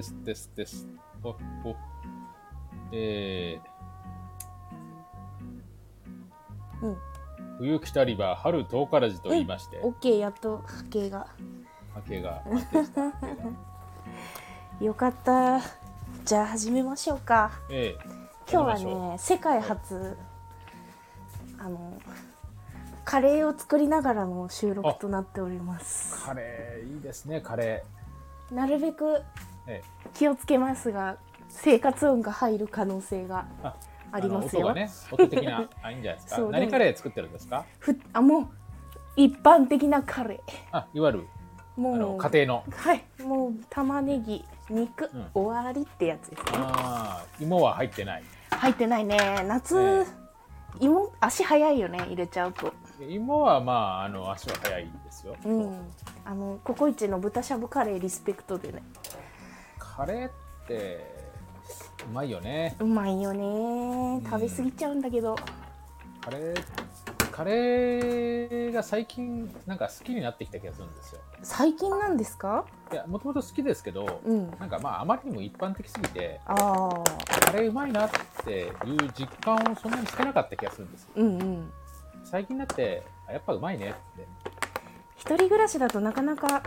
ですですです。お、お。えー、うん。冬来たりは春遠からずと言いまして、オッケーやっと波形が。波形が。よかった。じゃあ始めましょうか。ええ今日はね世界初あのカレーを作りながらの収録となっております。うカレーいいですね、カレなるべく気をつけますが生活音が入る可能性があありますよ。音がね、音的な、あ、いいんじゃないですか？何カレー作ってるんですか？ふあもう一般的なカレあ、いわゆる、ーもう家庭の。はい。もう玉ねぎ肉、うん。終わりってやつですね。ああ、芋は入ってない。入ってないね。夏、え芋足早いよね入れちゃうと。芋はまあ、あの、足は早いですよ。うん。あのココイチの豚しゃぶカレーリスペクトでねカレーって、うまいよね。うまいよね食べ過ぎちゃうんだけど、カレー、カレーが最近なんか好きになってきた気がするんですよ。最近なんですか？いや、もともと好きですけど、うんなんかまあ、あまりにも一般的すぎて、ああカレーうまいなっていう実感をそんなにしてなかった気がするんですよ。うんうん最近になって、あやっぱうまいねって。一人暮らしだとなかなか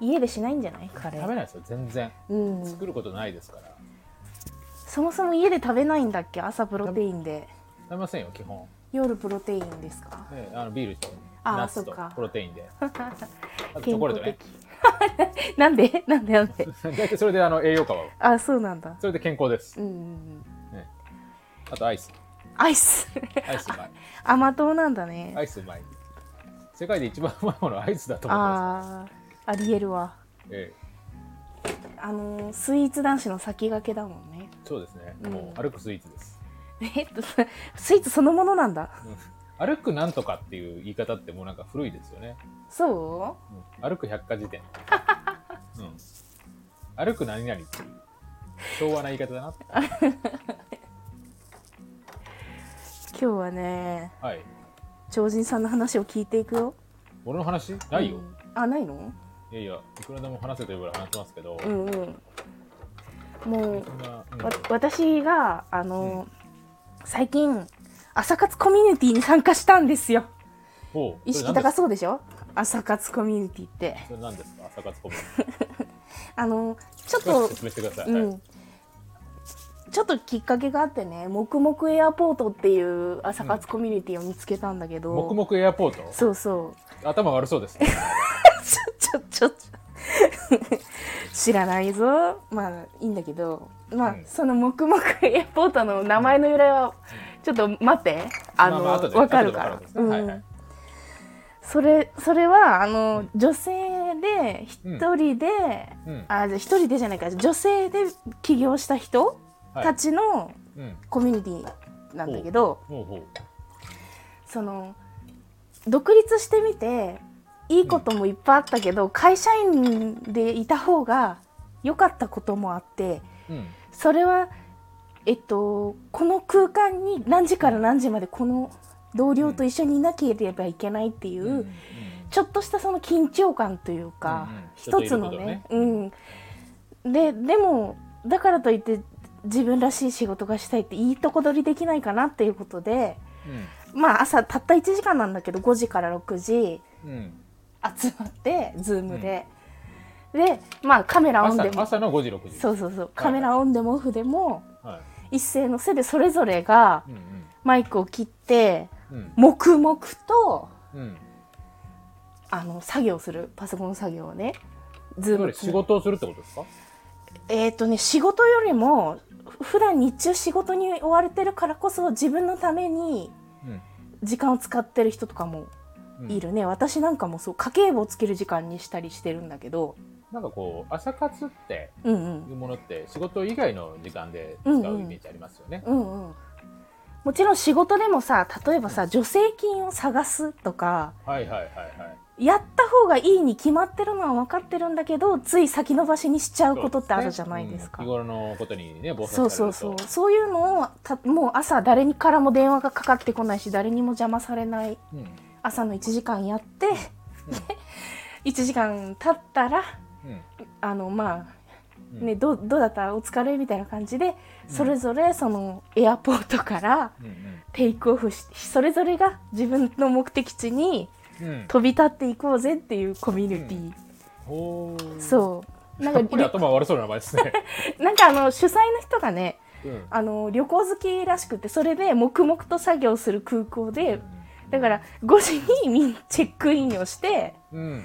家でしないんじゃない？カレー。食べないですよ、全然。うん。作ることないですから。そもそも家で食べないんだっけ？朝プロテインで。食べませんよ、基本。夜プロテインですか？ね、あのビールとナッツとプロテインで。チ健ョコレー康ト。なんで？なんでなんで？大体それであの栄養価は、あそうなんだ。それで健康です。うんうんうん。あとアイス。アイス。アイスうまい。甘党なんだね。アイスうまい。世界で一番うまいものはアイスだと思ってまああありえるわす。えあのースイーツ男子の先駆けだもんねえ、そうですね。うんもう歩くスイーツです。えっとスイーツそのものなんだ？うん歩くなんとかっていう言い方ってもうなんか古いですよね。そうん歩く百科事典。うん。歩く何々っていう昭和な言い方だな 今日はねはい。超人さんの話を聞いていくよ俺の話？ないよ。うんあないの？いやいや、いくらでも話せというぐらい話せますけど、うんうん。もううん。わ私があの、最近朝活コミュニティに参加したんですよ。意識高そうでしょ？朝活コミュニティって。それ何ですか？朝活コミュニテ あのちょっィと説明してください。はいうん。ちょっときっかけがあってね黙々エアポートっていう朝活コミュニティを見つけたんだけど、黙々エアポート？そうそう頭悪そうですね。ちょちょちょ知らないぞ。まあいいんだけど。まあ、うん。その黙々エアポートの名前の由来はちょっと待って。あの、まあまあ後でわかるから。後でわかるんはいはい。うん。それそれはあの、女性で一人で、うん。あじゃあ一人でじゃないか。女性で起業した人はい。たちのうん。コミュニティなんだけど。その独立してみていいこともいっぱいあったけど、会社員でいた方が良かったこともあってうん。それはえっとこの空間に何時から何時までこの同僚と一緒にいなければいけないっていう、うんちょっとしたその緊張感というか、うんうん。一つのねうん。ででもだからといって自分らしい仕事がしたいっていいとこ取りできないかなっていうことでうんまあ朝たった1時間なんだけど5時から6時。集まってズームで、でまあカメラオンでも朝朝の5時6時。そうそうそうカメラオンでもオフでもはい。一斉のせでそれぞれがうんマイクを切ってうん。黙々とうん。うん。あの作業するパソコン作業をねズームそれ仕事をするってことですか？えっ、とね仕事よりもふ普段日中仕事に追われてるからこそ自分のためにうん。時間を使ってる人とかもうん。いるね、私なんかもそう家計簿をつける時間にしたりしてるんだけど。なんかこう、朝活ってうんうん。いうものって仕事以外の時間で使うイメージありますよね。うんうん。もちろん仕事でもさ例えばさ助成金を探すとかはいはいはいはい。やった方がいいに決まってるのは分かってるんだけどつい先延ばしにしちゃうことってあるじゃないですか。うん日頃のことにね、そう。そうそう。そういうのをたもう朝誰にからも電話がかかってこないし誰にも邪魔されない。うん。朝の1時間やって、1時間経ったらうん。あのまあうん。ね、どうどうだった？お疲れ？みたいな感じでそれぞれそのエアポートからうんテイクオフしそれぞれが自分の目的地にうんうん飛び立っていこうぜっていうコミュニティ、ほー。そう。なんか 頭悪そうな名前ですね。なんかあの主催の人がねうん。あの旅行好きらしくてそれで黙々と作業する空港でだから5時にチェックインをして、うん。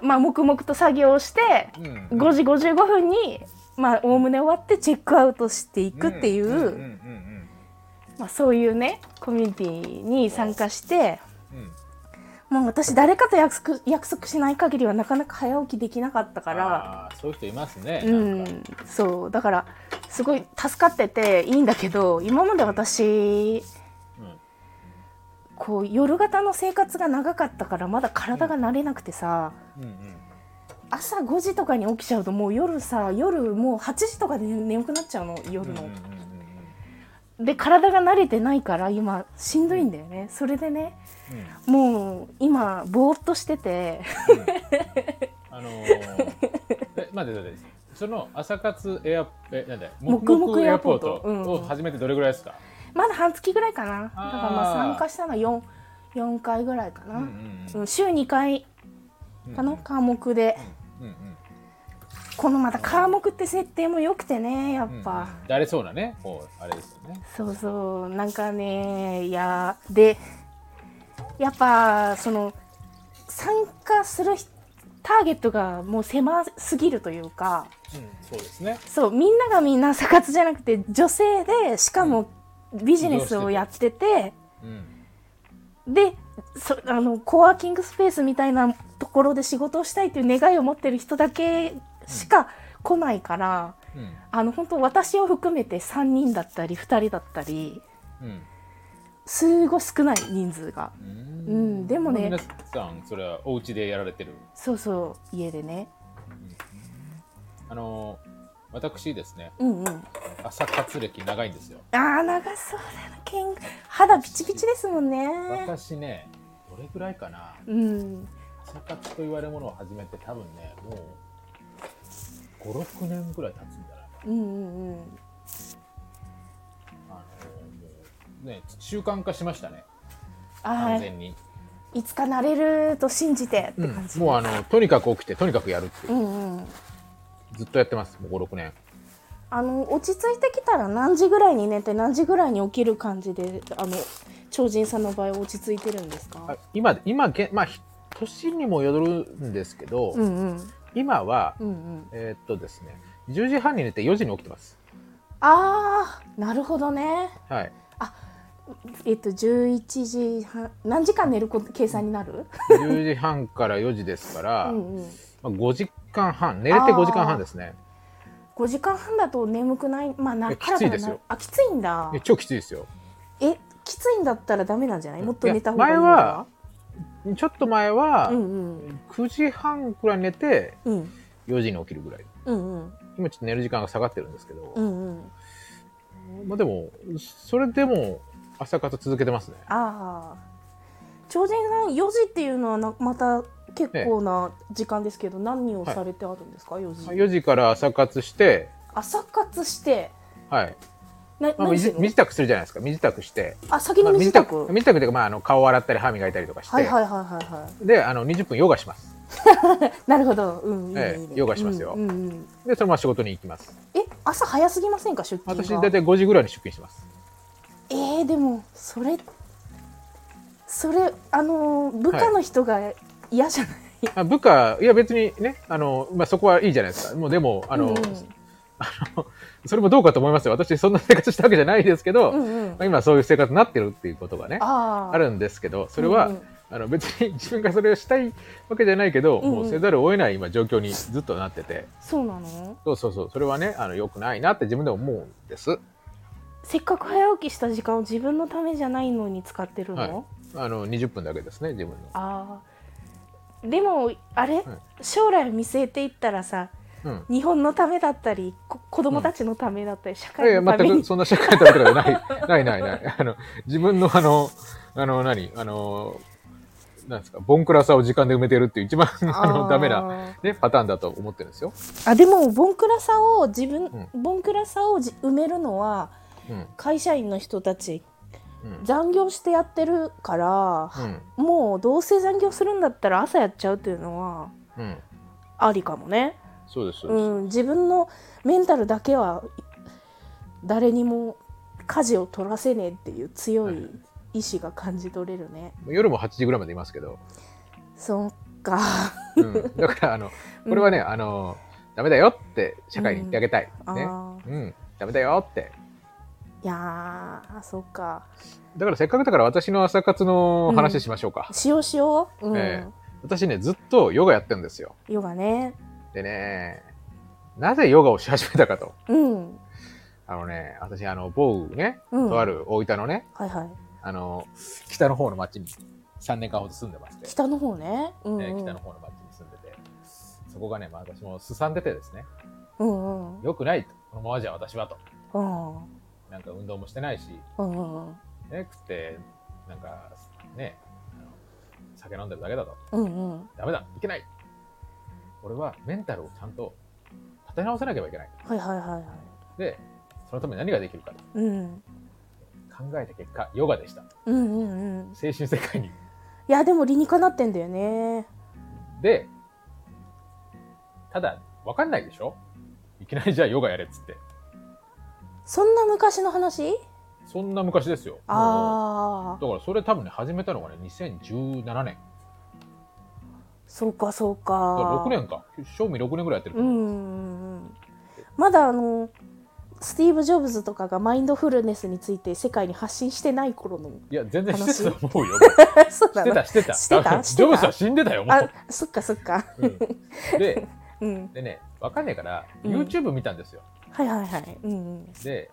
まあ、黙々と作業をしてうん。5時55分にまあおおむね終わってチェックアウトしていくっていう、んうんうんまあ、そういうねコミュニティに参加してうんうんもう私誰かと約束約束しない限りはなかなか早起きできなかったから。そういう人いますね。うなんそう。だからすごい助かってていいんだけど今まで私うん。こう夜型の生活が長かったからまだ体が慣れなくてさ、うん。うん朝5時とかに起きちゃうともう夜さ夜もう8時とかで眠くなっちゃうの夜の。うんうん。うん。で体が慣れてないから今しんどいんだよね。それでねうん。うんもう今ぼーっとしてて。あのー、え待って待ってその朝活エアえなんだよ。黙々エアポート。を始めてどれぐらいですか、まだ半月ぐらいかな。だからまあ参加したのは 4, 4回ぐらいかな、うんうんうん。週2回うんかな、科目でうんうん。このまた科目って設定も良くてねやっうんぱ、うん。だれそうなねこうあれですよね。そうそう。なんかねいやでやっぱその参加する人ターゲットがもう狭すぎるというかうんそうですね。そうみんながみんな朝活じゃなくて女性でしかもビジネスをやっててうんでそあのコワーキングスペースみたいなところで仕事をしたいという願いを持ってる人だけしか来ないから、うん。あの本当私を含めて3人だったり2人だったりうんすごい少ない人数が。ううんでもね。皆さんそれはお家でやられてる？そうそう家でね。あのー私ですね。うんうん。朝活歴長いんですよ。あー長そうだなけん肌ピチピチですもんね。私ねどれぐらいかな。うん。朝活と言われるものを始めて多分ねもう56年ぐらい経つんじゃないかうんうんうんね習慣化しましたね。完全に、いつかなれると信じてって感じ、もうあのとにかく起きてとにかくやるっていう。う、んうん。ずっとやってますもう56年。あの落ち着いてきたら何時ぐらいに寝て何時ぐらいに起きる感じであの超人さんの場合落ち着いてるんですか？あ今今げまあひ年にもよるんですけど、うんうん。今はうんうん。えーっとですね10時半に寝て4時に起きてます。あーなるほどね。はいえっと11時半何時間寝ること計算になる？10時半から4時ですから、うんうん。まあ、5時間半寝れて5時間半ですね。5時間半だと眠くない？まあなきついですよ。なあきついんだ。え超きついですよ。えきついんだったらダメなんじゃない？もっと寝た方がいい前はちょっと前はうんうん。9時半くらい寝てうん。4時に起きるぐらい。うんうん。今ちょっと寝る時間が下がってるんですけど、うんうん。まあでもそれでも朝活続けてますね。ああ。超人さん4時っていうのはなまた結構な時間ですけど、何をされてあるんですか、4時。4時から朝活して。朝活して。はい、な、まあ、身支度するじゃないですか。身支度して、あ先まあ、に身支度、身支度というか、まあ、あの顔洗ったり歯磨いたりとかして、はいはいはいはいはであの20分ヨガします。い なるほど。うんいいねええいいねヨガしますよ。うんうんうん。でそのまま仕事に行きます。え朝早すぎませんか？出勤が。私大体5時ぐらいに出勤しますえー、でもそれそれあのー部下の人が嫌じゃない、あ部下いや別にねあの、まあ、そこはいいじゃないですか。もうでもあの、うん。あの それもどうかと思いますよ。私そんな生活したわけじゃないですけど、うんうん。まあ今そういう生活になってるっていうことがねあるんですけどそれは、うんうん。あの別に 自分がそれをしたいわけじゃないけど、うんうん。もうせざるを得ない今状況にずっとなってて。そうなの？そうそうそう。それはねあの良くないなって自分でも思うんですせっかく早起きした時間を自分のためじゃないのに使ってるの、はい。あの20分だけですね自分の。ああでもあれ、はい。将来を見据えていったらさうん。日本のためだったりこ子供たちのためだったり、社いやいや全会のために。くそんな社会のためとかない。ないないない。あの自分のあのあの何？あのなんですか、ボンクラさを時間で埋めてるっていう一番 あのーダメな、ね、パターンだと思ってるんですよ。あでもボンクラさを自分、うボンクラさをじ埋めるのはうん。会社員の人たちうん。残業してやってるから、うん。もうどうせ残業するんだったら朝やっちゃうっていうのはうん。ありかもね。そうです、そうです。うん、自分のメンタルだけは誰にも舵を取らせねえっていう強い意志が感じ取れるね。夜も8時ぐらいまでいますけど、そっか。うん、だからあの これはね、あのダメだよって社会に言ってあげたい、あねーうんダメだよっていやーそっか。だからせっかくだから私の朝活の話しましょうか、しようしよう。うん。え私ねずっとヨガやってるんですよヨガね。でねなぜヨガをし始めたかとうん。あのね私あの某ねうん。とある大分のねはいはい。あの北の方の町に3年間ほど住んでまして、北の方ね。うん、うん。えー北の方の町に住んでてそこがね、まあ、私もすさんでてですねうんうん。よくないとこのままじゃ私はとうん。なんか運動もしてないし。ね、食って、なんか、ね、酒飲んでるだけだと。うんうん。ダメだ、いけない。俺はメンタルをちゃんと立て直さなければいけない。はいはいはいはい。で、そのために何ができるかとうん。考えた結果、ヨガでした。うんうんうん。精神世界に。いやでも理にかなってんだよね。で、ただ、わかんないでしょ？いきなりじゃあヨガやれっつって。そんな昔の話？そんな昔ですよ。もああうだからそれ多分ね、始めたのがね、2017年。そうかそうだからか6年か。賞味6年ぐらいやってるう。うんうんうんまだあのスティーブ・ジョブズとかがマインドフルネスについて世界に発信してない頃のいや、全然してたと思うよ。そうだなしてた、してた。してた？ジョブズは死んでたよ、もあう。そっかそっかうんで、うん でね、わかんないから、うん YouTube 見たんですよ。はいはいはい。うんうん。で、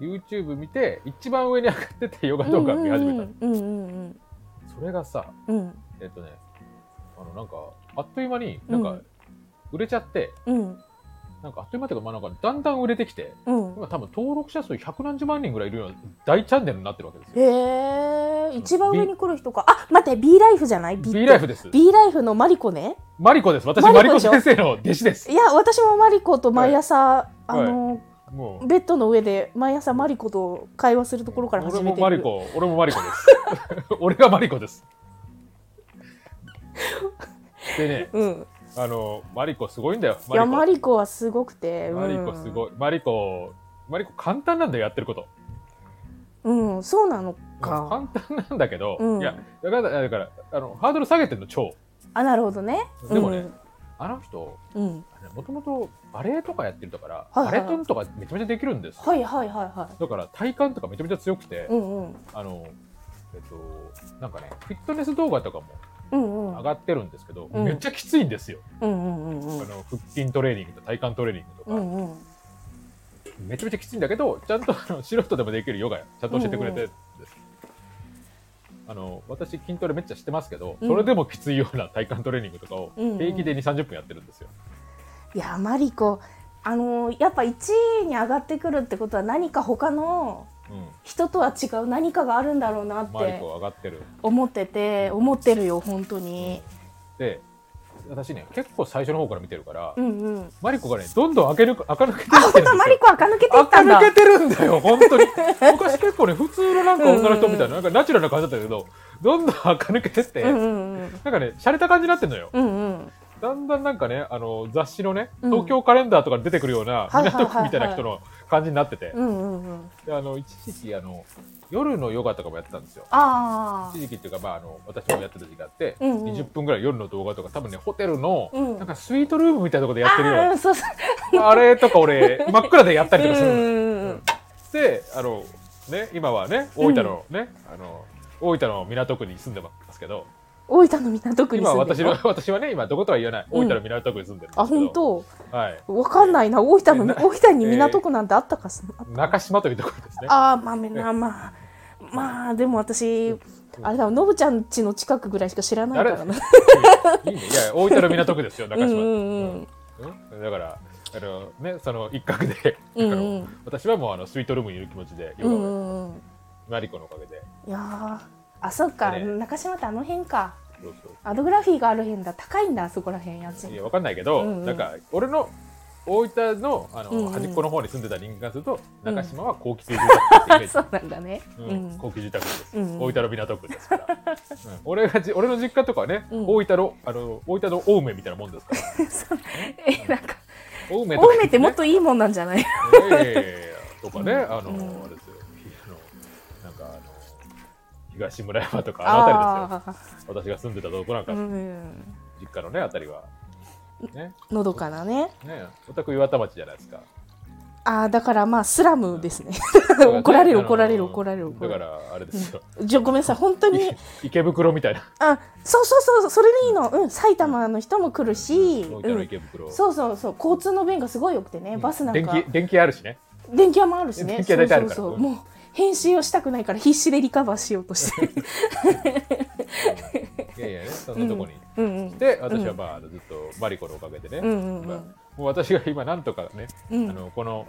YouTube 見て、一番上に上がっててヨガ動画見始めたの。うんうんうんそれがさ、うんうん。えっとね、あの、なんか、あっという間に、なんかうん、売れちゃって、うんなんかあっという間っていうか、まあなんか、だんだん売れてきて、うん今多分登録者数百何十万人ぐらいいるような大チャンネルになってるわけですよ。へえ一番上に来る人かあ待って B ライフじゃない？B ライフです。B ライフのマリコね？マリコです。私、マリコ先生の弟子ですい。や私もマリコと毎朝、あの、もう、ベッドの上で毎朝マリコと会話するところから始俺めてるもマリコ、俺もマリコです。俺がマリコです。でね、うんあの、マリコすごいんだよ。いやマリリコはすごくてコ。マリコすごい。マリコ、マリコ簡単なんだよ、やってること。うん、うん、そうなのか簡単なんだけど、うんいや、だから、だから、あの、ハードル下げてんの、超。あなるほどねでもねあの人、うん、うん、もともとバレエとかやってるから、はいはいバレトンとかめちゃめちゃできるんですよ。はいはいはいはだから体幹とかめちゃめちゃ強くて、いうんうんあの、えっと、なんかね、フィットネス動画とかも上がってるんですけど、うんめっちゃきついんですよ。うんうんうんうんあの腹筋トレーニングと体幹トレーニングとか、うんうんめちゃめちゃきついんだけど、ちゃんとあの素人でもできるヨガや、ちゃんと教えてくれてるんです。あの私、筋トレめっちゃしてますけど、うんそれでもきついような体幹トレーニングとかをうんうん平気で2、30分やってるんですよ。いやマリコあのーやっぱ1位に上がってくるってことは何か他のうん。人とは違う何かがあるんだろうなって。思ってて思ってるよ本当に。で、私ね、結構最初の方から見てるから、うんうん。マリコがね、どんどん開ける、開か抜けてあいってるんマリコ垢抜けていったんだ。垢抜けてるんだよ、本当に。昔結構ね、普通のなんか女の人みたいな、なんかナチュラルな感じだったけど、どんどん垢抜けてって、うんうんうん。なんかね、洒落た感じになってんのよ。うんうんだんだんなんかね、あの、雑誌のね、うん。東京カレンダーとかに出てくるような、港区みたいな人の感じになってて、一時期、あの、夜のヨガとかもやってたんですよ。あ一時期っていうか、まあ、あの、私もやってた時期があって、うんうん。20分ぐらい夜の動画とか、多分ね、ホテルの、うん。なんかスイートルームみたいなところでやってるようん。そうそう。あれとか俺、真っ暗でやったりとかするんうん。うん。で、あの、ね、今はね、大分のね、あの、大分の港区に住んでますけど、大分の港区に今住んでる私の、私はね、今どことは言わない、大分の港区に住んでるんですけど、あ本当？はい。わかんないな。大分のな大分に港区なんてあったかす、中島というところですね。ああまあまあまあまあでも私あれだのぶちゃん家の近くぐらいしか知らないからな。いいね。いや、大分の港区ですよ、中島。うんうんうん。うん。だから、あの、ね、その一角で、うんうん。私はもうあのスイートルームにいる気持ちで、うんうんうん。マリコのおかげで。いやーあそっか、ね中島ってあの辺か。アドグラフィーがある辺だ。高いんだあそこら辺家賃いやわかんないけど、うんうん。なんか俺の大分のあの、うんうん。端っこの方に住んでた人間からするとうん。中島は高級住宅ってイメージ。そうなんだね。うん。うん。高級住宅です、うん大分の港区ですから、うん。俺がじ俺の実家とかはね、うん。大分のあの大分の青梅みたいなもんですから。えなんか青梅とか、青梅ってもっといいもんなんじゃないええとかね、うんあの、うん。あれです東村山とかあの辺りですよ。あ私が住んでたとこなんか、ーうん。実家のねあたりは。ね。のどかなね。ね。お宅岩田町じゃないですか。あーだからまあスラムですね。怒られる怒られる怒られる怒だかられる。らあれですよ、じゃごめんなさい。本当に。池袋みたいな。あそうそうそうそれでいいの。うん。埼玉の人も来るし、うん、そうそうそう。交通の便がすごい良くてね。バスなんか。電気電気あるしね。電気屋もあるしね。電気屋大体あるから。うんそうそうそう。もう編集をしたくないから必死でリカバーしようとして いやいやねそんなとこに、うんうんで私はまあ、ずっとマリコのおかげでね、うんうんうん。まあもう私が今なんとかね、うん。あのこの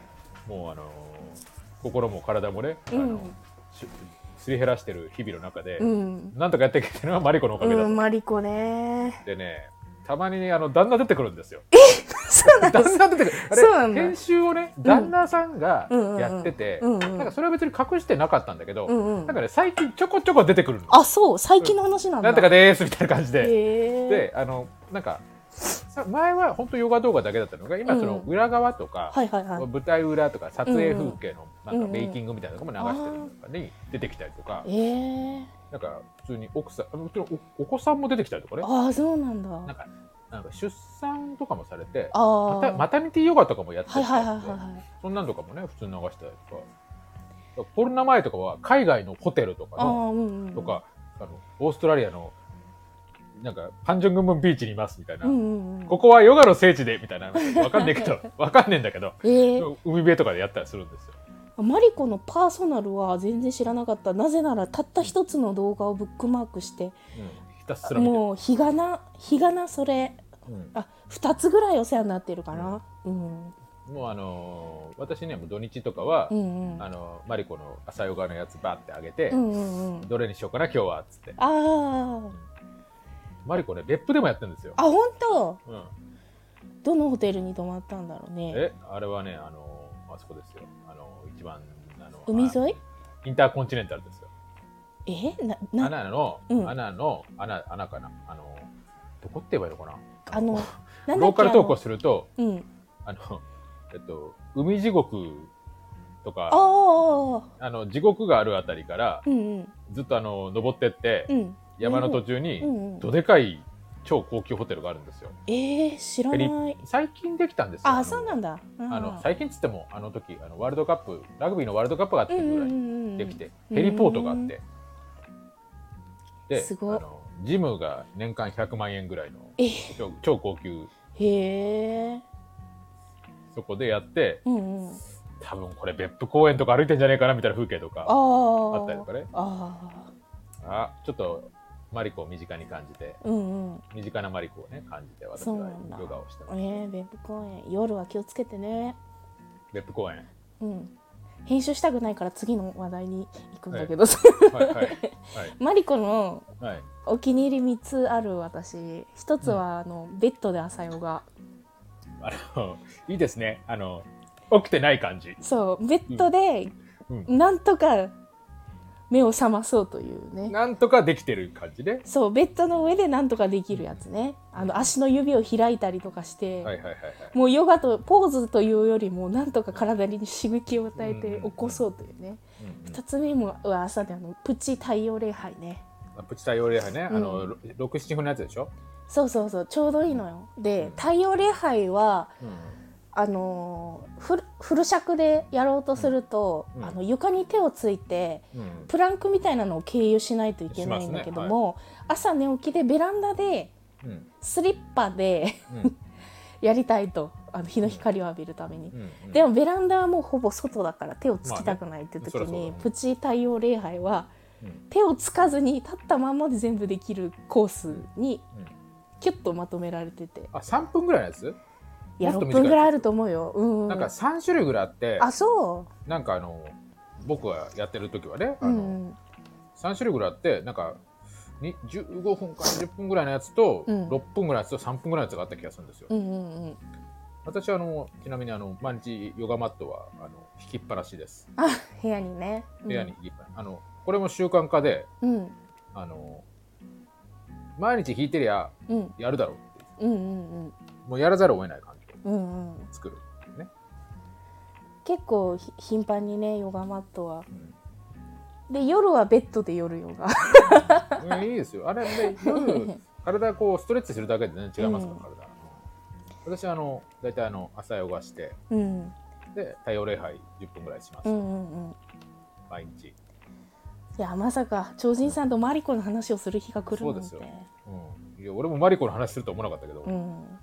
もうあの心も体もね、あうん。のしすり減らしてる日々の中で、うん。なんとかやっていけてるのはマリコのおかげだと、うんマリコね。でねたまにねあの旦那出てくるんですよ。そうなんです。旦那出てくる。あれ編集をね旦那さんがうんうんうん。やってて、うんうん。なんかそれは別に隠してなかったんだけど、うんうん。なんかね最近ちょこちょこ出てくるの。あそう。最近の話なんだ。なんとかでーすみたいな感じで、であのなんかさ前は本当ヨガ動画だけだったのが今そのうん。裏側とか、はいはいはい。舞台裏とか撮影風景のなんかうんうんメイキングみたいなのも流してるのとかに出てきたりとか、ええなんか普通に奥さんあのおお子さんも出てきたりとかね。ああそうなんだ。なんかなんか出産とかもされてああまたマタニティヨガとかもやってたはいりそんなんとかもね普通に流したりとか。コロナ前とかは海外のホテルとかのうんうんとかあのオーストラリアのなんかパンジョングンムンビーチにいますみたいな、うんうんうん。ここはヨガの聖地でみたいな。わかんねえけど わかんねえんだけどええ海辺とかでやったりするんですよマリコのパーソナルは全然知らなかった。なぜならたった一つの動画をブックマークして。うん、ひたすら見てる。もう日がな日がなそれ。うん。あ二つぐらいお世話になってるかな。うん。もうあのー私ねもう土日とかは、うんうん。あのマリコの朝ヨガのやつバーってあげて、うんうんうん。どれにしようかな今日はっつって。あー。マリコね別府でもやってるんですよ、あ本当？うん、どのホテルに泊まったんだろうね。えあれはねあのーあそこですよ。あの一番あの海沿い？いインターコンチネンタルですよ。え？なアなナの、うん。アナのアナアナかな？あのどこって言えばいいのかな？あのローカルトークをあするとのうん。あのえっと海地獄とかあああの地獄があるあたりからうんうん。ずっとあの登ってって、うん。山の途中にどでかい超高級ホテルがあるんですよ。えー、知らない。最近できたんですよ。あのそうなんだ。あの最近っつってもあの時あのワールドカップラグビーのワールドカップがあってぐらいでできて、ヘリポートがあって、ですご。いあのジムが年間100万円ぐらいのえ。超超高級。へえそこでやってうんうん。多分これ別府公園とか歩いてんじゃねえかなみたいな風景とかあああったりとかね。ああちょっとマリコを身近に感じてーうんうん。身近なマリコをね感じて私はヨガをしてます。えー、別府公園夜は気をつけてね。別府公園うん。編集したくないから次の話題に行くんだけど、はいはい マリコのはい。はいお気に入り3つある私。一つはあの、ベッドで朝ヨガ。あのいいですね。あの起きてない感じ。そう。ベッドでうん。なんとか目を覚まそうというね。なんとかできてる感じね。そうベッドの上でなんとかできるやつね。あの足の指を開いたりとかして、はいはいはいはい。もうヨガとポーズというよりもなんとか体に刺激を与えてうん起こそうというね、うんうん。二つ目もは朝であのプチ太陽礼拝ね。あプチ太陽礼拝ね、あうの67分のやつでしょ、そうそうそうちょうどいいのよ。で太陽礼拝はうん。あのーフル尺でやろうとすると、うん。あの床に手をついてうん。プランクみたいなのを経由しないといけないんだけども、朝寝起きでベランダでうん。スリッパでうん。やりたいと。あの日の光を浴びるために。でもベランダはもうほぼ外だから手をつきたくないって時に、プチ太陽礼拝はうん。手をつかずに立ったままで全部できるコースにうん。キュッとまとめられてて。あ3分ぐらいのやつ、いや6もっと短い分ぐらいあると思うよ。うん、なんか3種類ぐらいあってあそなんかあの僕がやってる時はねう、あの、うん、3種類ぐらいあってなんかに15分から10分ぐらいのやつと、うん。6分ぐらいのやつと3分ぐらいのやつがあった気がするんですよ、うんうんうん。私はあのちなみにあの毎日ヨガマットはあの引きっぱなしです。あ部屋にね。部屋に引きっぱなし、あのこれも習慣化でうん。あの毎日引いてりゃうん。やるだろうってう。んうんうん。もうやらざるを得ない感じでうんうん。作る、ね。結構ひ頻繁にねヨガマットは。うん。で夜はベッドで夜ヨガ。うん。いいですよ。あれで夜 体こうストレッチするだけで全然違いますから、うん。体、うん私はあの大体あの朝ヨガしてうん。で太陽礼拝10分ぐらいします、うんうんうん。毎日、いやまさか超人さんとマリコの話をする日が来るなんて。そうですよ。うん、いや俺もマリコの話すると思わなかったけど、うん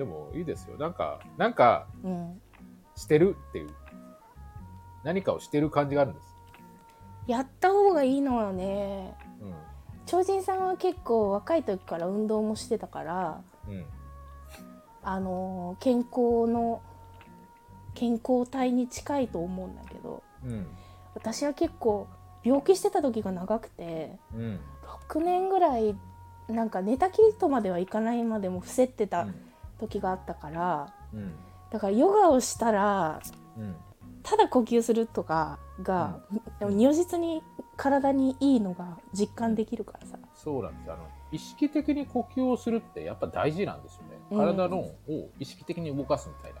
でもいいですよ。なんかなんかうんしてるっていう。何かをしてる感じがあるんです、やった方がいいのはね。うん。超人さんは結構若い時から運動もしてたからうん、あの健康の健康体に近いと思うんだけどうん。私は結構病気してた時が長くてうん。6年ぐらいなんか寝たきりとまではいかないまでも伏せってた時があったからうん。だからヨガをしたらうん。ただ呼吸するとかが、でも如実に体にいいのが実感できるからさ。そうなんです。あの意識的に呼吸をするってやっぱ大事なんですよね。うん。体のを意識的に動かすみたいな。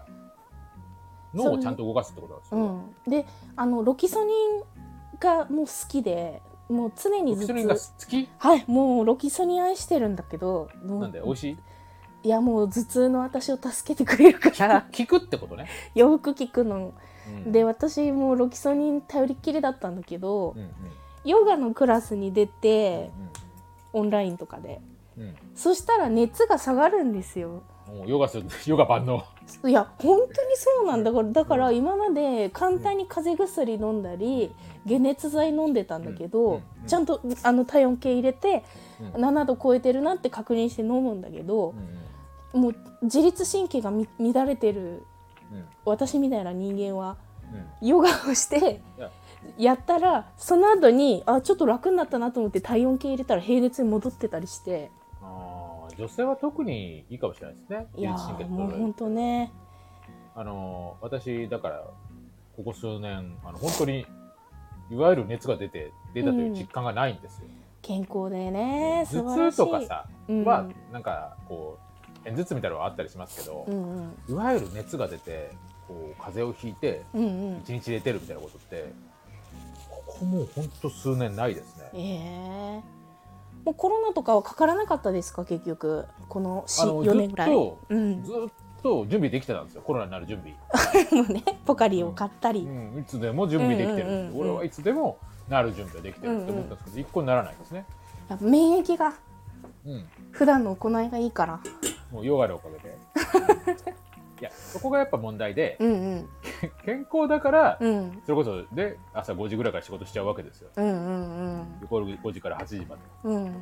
脳をちゃんと動かすってことなんですよ、うん、であのロキソニンがもう好きでもう常にずっとはいもうロキソニン愛してるんだけどなんで？美味しい？いやもう頭痛の私を助けてくれるから。聞くってことね、よく聞くの。うん。で私もうロキソニン頼りっきりだったんだけど、うんうん。ヨガのクラスに出てオンラインとかで。うん。うんそしたら熱が下がるんですよ。もうヨガする ヨガ万能。いや本当にそうなんだ。からだから今まで簡単に風邪薬飲んだり解熱剤飲んでたんだけど、うんうんちゃんとあの体温計入れてうん。7度超えてるなって確認して飲むんだけどう、んもう自律神経がみ乱れてるうん。私みたいな人間はうん。ヨガをしていや。やったらその後にあちょっと楽になったなと思って体温計入れたら平熱に戻ってたりして。あー女性は特にいいかもしれないですね。いや自律神経ーもう本当ね。あのー私だからここ数年あの本当にいわゆる熱が出て出たという実感がないんですよ、健康でね頭痛とかさ、うん。はなんかこう片頭痛みたいなのはあったりしますけどう、んうん。いわゆる熱が出てこう風邪をひいてうんうん。一日寝てるみたいなことってここもう本当数年ないですね。ええ。もうコロナとかはかからなかったですか？結局このしあの4年ぐらい。ずっとうん、ずっと準備できてたんですよコロナになる準備、もうねポカリを買ったり、うん、いつでも準備できてるうんうんうんうん。俺はいつでもなる準備はできてるって思ったんですけど、一個にならないですね、やっぱ免疫がうん、普段の行いがいいからもうヨガのおかげで。いやそこがやっぱ問題でうんうん。健康だからうん。それこそで朝5時ぐらいから仕事しちゃうわけですよ。うんうん夜5時から8時まで。うん。うん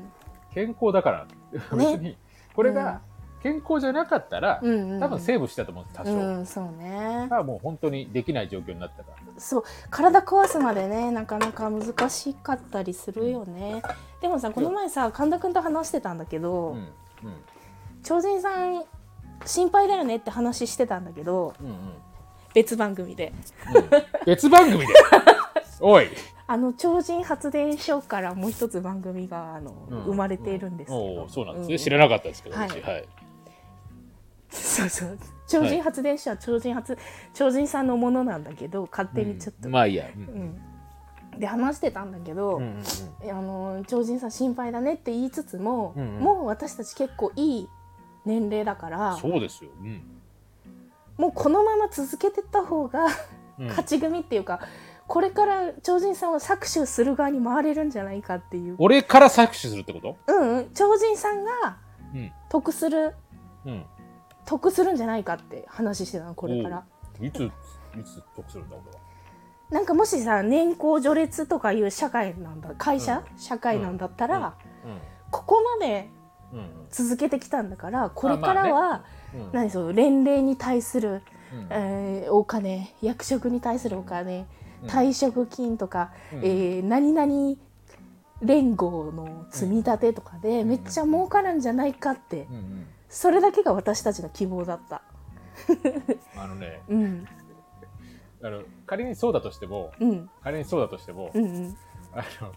健康だから、別にこれが健康じゃなかったら、うんうん。多分セーブしてたと思うんです多少、うんそうね。がもう本当にできない状況になった。からそう。体壊すまでねなかなか難しかったりするよね。でもさこの前さ神田君と話してたんだけど、うん。うん超人さん心配だよねって話してたんだけどうんうん。別番組で。うん。別番組で？おい、あの超人発電所からもう一つ番組があの、うん。生まれているんですけど、そうなんですね、う知らなかったですけど、はい。私。はい。そうそう。超人発電所は超人発、超人さんのものなんだけど勝手にちょっと、うん。まあいいや、ううんん。で話してたんだけど、うんうんうん。あの超人さん心配だねって言いつつも、うんうん。もう私たち結構いい年齢だからそうですよ、うん。もうこのまま続けてった方がうん。勝ち組っていうか、これから超人さんを搾取する側に回れるんじゃないかっていう。俺から搾取するってこと？うんうん。超人さんがうん。得するうん。得するんじゃないかって話してたのこれから。いついつ得するんだ俺は？なんかもしさ年功序列とかいう社会なんだ会社、う社会なんだったら、うん。ここまでうん続けてきたんだからこれからは、何そう年齢に対する、うん。えーお金役職に対するお金、うん。退職金とか、うん。えー何々連合の積み立てとかでめっちゃ儲かるんじゃないかってそれだけが私たちの希望だった。あのねうん。あの仮にそうだとしてもうん。仮にそうだとしても、うんうん。あの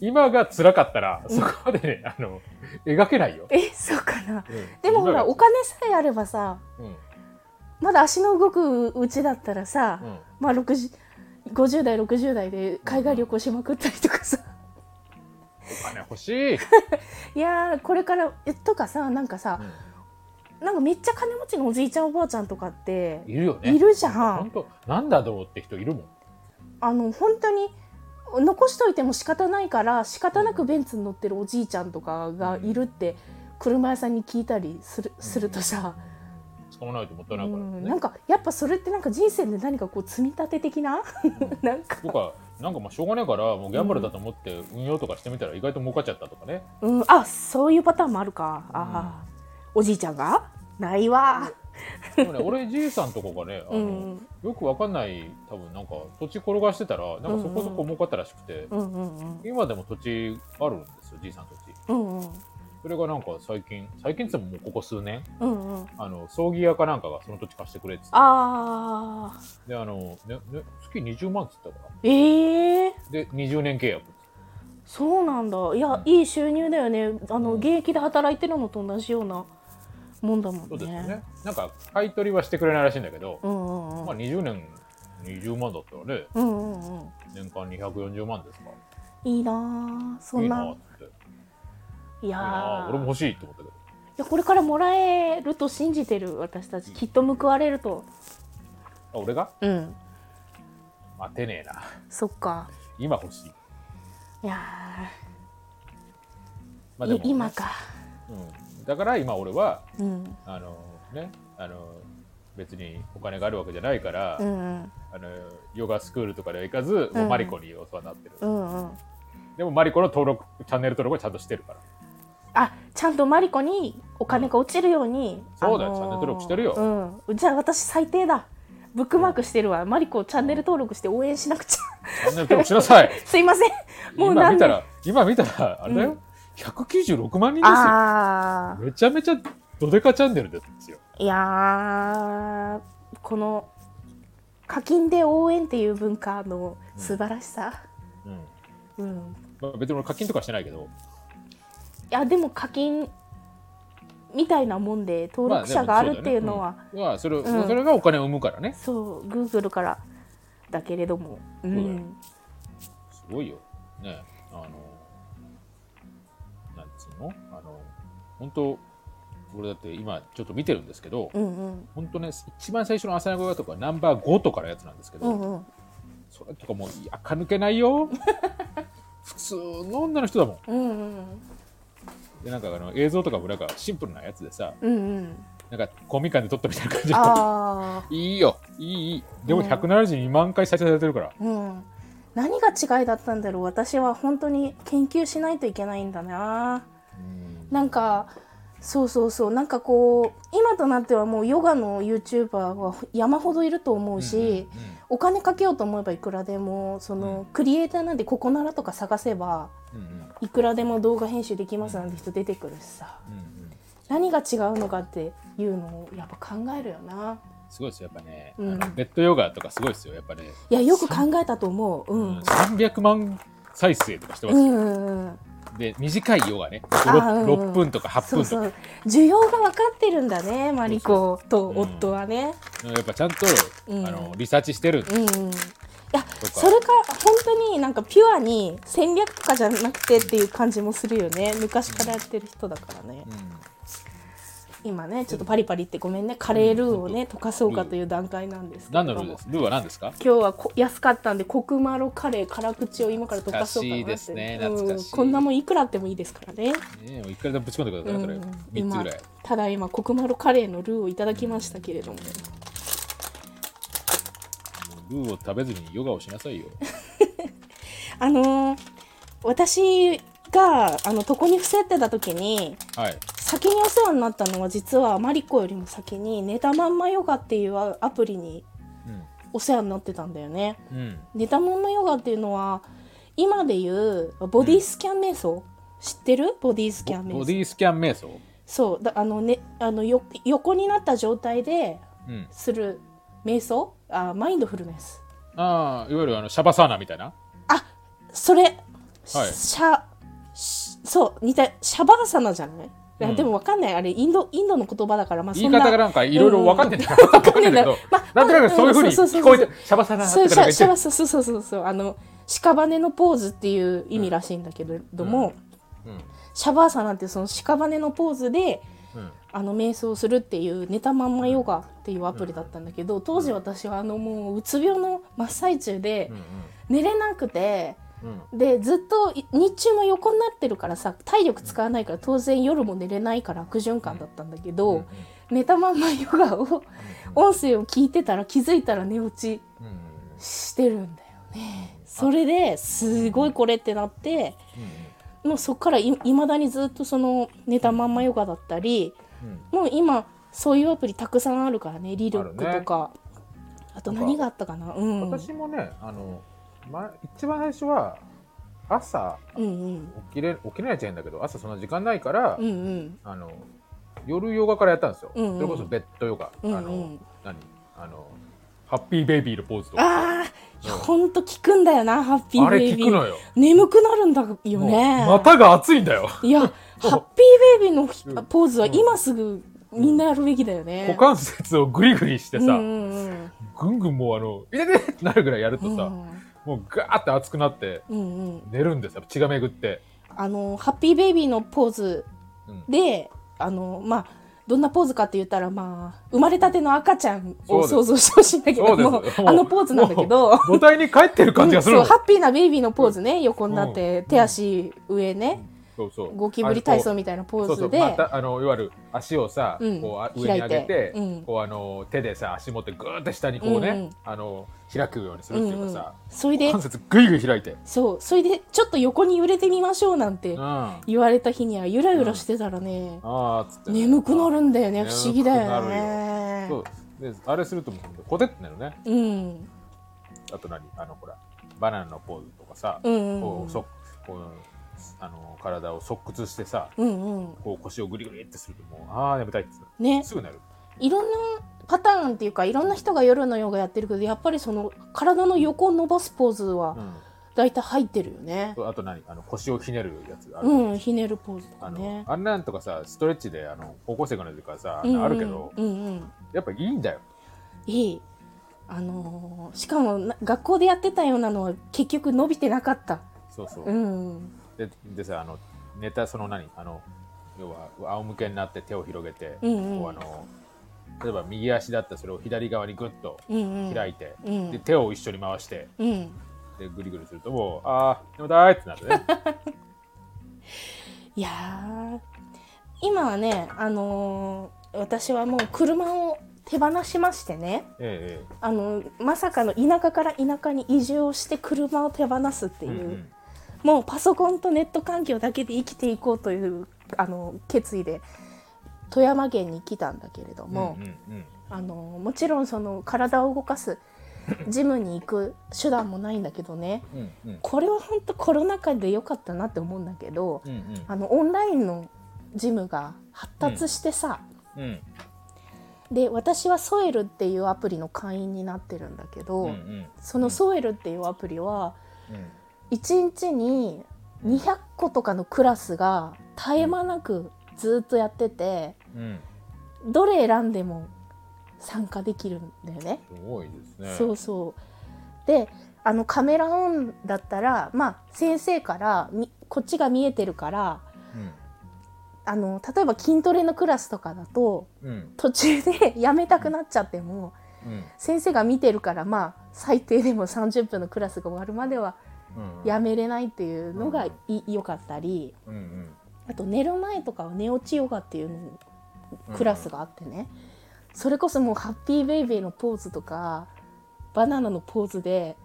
今が辛かったらそこまでね、あの描けないよ、えそうかな。うん。でもほらお金さえあればさうん。まだ足の動くうちだったらさ、うん。まあ60 50代60代で海外旅行しまくったりとかさ。お金欲しい、いやーこれからえとかさなんかさなんかめっちゃ金持ちのおじいちゃんおばあちゃんとかっているよね。いるじゃん。本当なんだろうって人いるもん。あの本当に残しといても仕方ないから仕方なくベンツに乗ってるおじいちゃんとかがいるって車屋さんに聞いたりするするとさ、使わないともったういないか。らね、ん、なんかやっぱそれってなんか人生で何かこう積み立て的な？なんか、とか。なんかまあしょうがないからもうギャンブルだと思って運用とかしてみたら意外と儲かっちゃったとかね、うん、あそういうパターンもあるか。あー、おじいちゃんが？ないわでもね俺じいさんとこがねあの、うん。よくわかんない多分なんか土地転がしてたらなんかそこそこ儲かったらしくて、うんうんうん。今でも土地あるんですよじいさん土地うんうん。それがなんか最近最近って言ってももうここ数年うんうん。あの葬儀屋かなんかがその土地貸してくれって言ってあー。であの、ねね、月20万っつったかええなで20年契約。そうなんだ。いやいい収入だよね。あの現役で働いてるのと同じようなもんだもんね。そうですよね。なんか買い取りはしてくれないらしいんだけど、うんうんうん。まあ20年20万だったらねうんうんうん。年間240万ですか。いいなあそんな。いいや俺も欲しいって思ったけど。いやこれからもらえると信じてる私たち。きっと報われると。あ俺が？うん。待てねえな。そっか。今欲しい。いやまあ今か。うん、だから今俺はうん。あのねあの別にお金があるわけじゃないから、うんうん。あのヨガスクールとかでは行かず、もうマリコにお世話になってる、うんうん。でもマリコの登録チャンネル登録はちゃんとしてるから。あちゃんとマリコにお金が落ちるように、そうだよ。あのーチャンネル登録してるよ。うん、じゃあ私最低だ。ブックマークしてるわ。マリコチャンネル登録して応援しなくちゃ。チャンネル登録しなさい。すいません。もう今見たら今見たらあれだよ、うん196万人ですよ。あめちゃめちゃドデカチャンネルですよ。ーいやーこの課金で応援っていう文化の素晴らしさ、うん。うん。まあ、別に俺課金とかしてないけど。いやでも課金みたいなもんで登録者があるっていうのは、まあそれ,、うん。それがお金を生むからね。そう Google からだけれども、うん、すごいよ。ね本当俺だって今ちょっと見てるんですけど、うんうん。本当ね一番最初の朝の声とかナンバー5とかのやつなんですけど、うんうん。それとかもう垢抜けないよ。普通の女の人だもん。うんうんでなんかあの映像とかもなんかシンプルなやつでさうんうん。なんかコミカンで撮ったみたいな感じであいいよ。いいいい。でもうん。172万回再生されてるから、あうん。何が違いだったんだろう。私は本当に研究しないといけないんだな。うんなんかそうそうそうなんかこう今となってはもうヨガの YouTuber は山ほどいると思うし、お金かけようと思えばいくらでもその、うん。クリエイターなんでここならとか探せばうんうん。うんいくらでも動画編集できますなんて人出てくるしさ。うんうん。何が違うのかっていうのをやっぱ考えるよな。すごいですよやっぱね、うん。ベッドヨガとかすごいですよやっぱね、いやよく考えたと思う。うん、300万再生とかしてますよ、うんうんうんで短いヨガねあ 6, うんうん。分とか8分とか。そうそう。需要が分かってるんだねマリコと夫はね。やっぱちゃんと、うん。あのリサーチしてるうんうん。いやそれか本当になんかピュアに戦略とかじゃなくてっていう感じもするよね。昔からやってる人だからね、今ねちょっとパリパリってごめんね。カレールーをね溶かそうかという段階なんですけど何のルーです。ルーは何ですか？今日はこ安かったんでコクマロカレー辛口を今から溶かそうかなですね懐かしい。うん。こんなもんいくらあってもいいですからね、ねえ一回でもぶち込んでください、それ。うん。3つ今ぐらいただ今コクマロカレーのルーをいただきましたけれども。ルーを食べずにヨガをしなさいよ。あのー私があの床に伏せてた時にはい先にお世話になったのは実はマリコよりも先に寝たまんまヨガっていうアプリにお世話になってたんだよね。うん。うん寝たまんまヨガっていうのは今で言うボディスキャン瞑想、知ってる？ボディスキャン瞑想。ボディスキャン瞑想？そう。だあのねあのよ横になった状態でうん。する瞑想？あマインドフルネス。ああいわゆるあのシャバサーナみたいな？それ、はい。シャしそう。似たシャバーサナじゃない、いやうん。でもわかんない。あれインドインドの言葉だからまあそ言いんな方がな。んかいろいろわかんねえんだよわかんねえんだけど。まあなんとなくそういうふうにんそうそう聞こえてシャバサーナそうシャってから言ってシャバそうそうそうそうあの屍のポーズっていう意味らしいんだけれども、うん。シャバーサナってその屍のポーズでうん。あの瞑想するっていう寝たまんまヨガっていうアプリだったんだけど当時私はあのもううつ病の真っ最中でうん。寝れなくてうん。でずっとい日中も横になってるからさ体力使わないから当然夜も寝れないから悪循環だったんだけど、うん。寝たまんまヨガを音声を聞いてたら気づいたら寝落ちしてるんだよね。それですごいこれってなってもうそっからいいまだにずっとその寝たまんまヨガだったりうん。もう今そういうアプリたくさんあるからねリルックとか。あ,、と何があったかな？うんうん。私もねあの、ま、一番最初は朝うん起きれ起きれないっちゃんだけど朝そんな時間ないから、うんうん。あの夜ヨガからやったんですよ、うんうん。それこそベッドヨガ、うんうん。あの何？あのハッピーベイビーのポーズとか。ああほんと効くんだよなハッピーあれベイビー。聞くのよ。眠くなるんだよね。もう股が熱いんだよ。いやハッピーベイビーのうんポーズは今すぐみんなやるべきだよね。股関節をグリグリしてさ、うんうんうん。ぐんぐんもうあの「いてて!」ってなるぐらいやるとさ、うんもうガーって熱くなってうんうん。寝るんですよ血が巡って、あのハッピーベイビーのポーズうん。であのまあどんなポーズかって言ったらまあ生まれたての赤ちゃんを想像してほしいんだけどもあのポーズなんだけど。母体に帰ってる感じがするの、うんそうハッピーなベイビーのポーズね横になって手足上ねそうそう。ゴキブリ体操みたいなポーズで。またあのいわゆる足をさ、うん。こうあ上に上げてうん。こうあの手でさ足持ってグーって下にこうね、うんうん。あの開くようにするっていうかさ、それで関節グイグイ開いて、そう。それでちょっと横に揺れてみましょうなんて言われた日にはゆらゆらしてたらね、あつって。眠くなるんだよね。不思議だよね。そう。であれするともうコテってなるね。うん。あと何？あのほらバナナのポーズとかさ、うんうん。こうそこうあの体を側屈してさうんうん。こう腰をグリグリってするともうああ眠たいってね。すぐなる。いろんなパターンっていうかいろんな人が夜のヨガやってるけどやっぱりその体の横を伸ばすポーズはうん。大体入ってるよね。あと何？あの腰をひねるやつある、うんひねるポーズとかね。あんなんとかさストレッチであの高校生からとかさ、うんうんあるけどうんうん。やっぱいいんだよ。いい。あのーしかもな学校でやってたようなのは結局伸びてなかった。そうそう、うんででさあの寝たその何？あの要は仰向けになって手を広げて、うんうん。こうあの例えば右足だったらそれを左側にグッとうんうん。開いて、うん。で手を一緒に回してうん。でグリグリするともうああ眠たいってなるね。いやー。今はねあのー私はもう車を手放しましてね。ええあのまさかの田舎から田舎に移住をして車を手放すっていう、ええうんうんもうパソコンとネット環境だけで生きていこうというあの決意で富山県に来たんだけれども、うんうんうん。あのもちろんその体を動かすジムに行く手段もないんだけどねうんうん。これは本当コロナ禍で良かったなって思うんだけどうんうん。あのオンラインのジムが発達してさ、うん。で私はソエルっていうアプリの会員になってるんだけど、うんうん。そのソエルっていうアプリはうん1日に200個とかのクラスが絶え間なくずっとやっててうん。どれ選んでも参加できるんだよね。すごいですね。そうそう。であのカメラオンだったらまあ先生からみこっちが見えてるからあの例えば筋トレのクラスとかだとうん。うん途中で やめたくなっちゃってもうん。先生が見てるからまあ最低でも30分のクラスが終わるまではうんやめれないっていうのがい良かったりうんうん。あと寝る前とかは寝落ちヨガっていうのクラスがあってね。それこそもうハッピーベイビーのポーズとかバナナのポーズで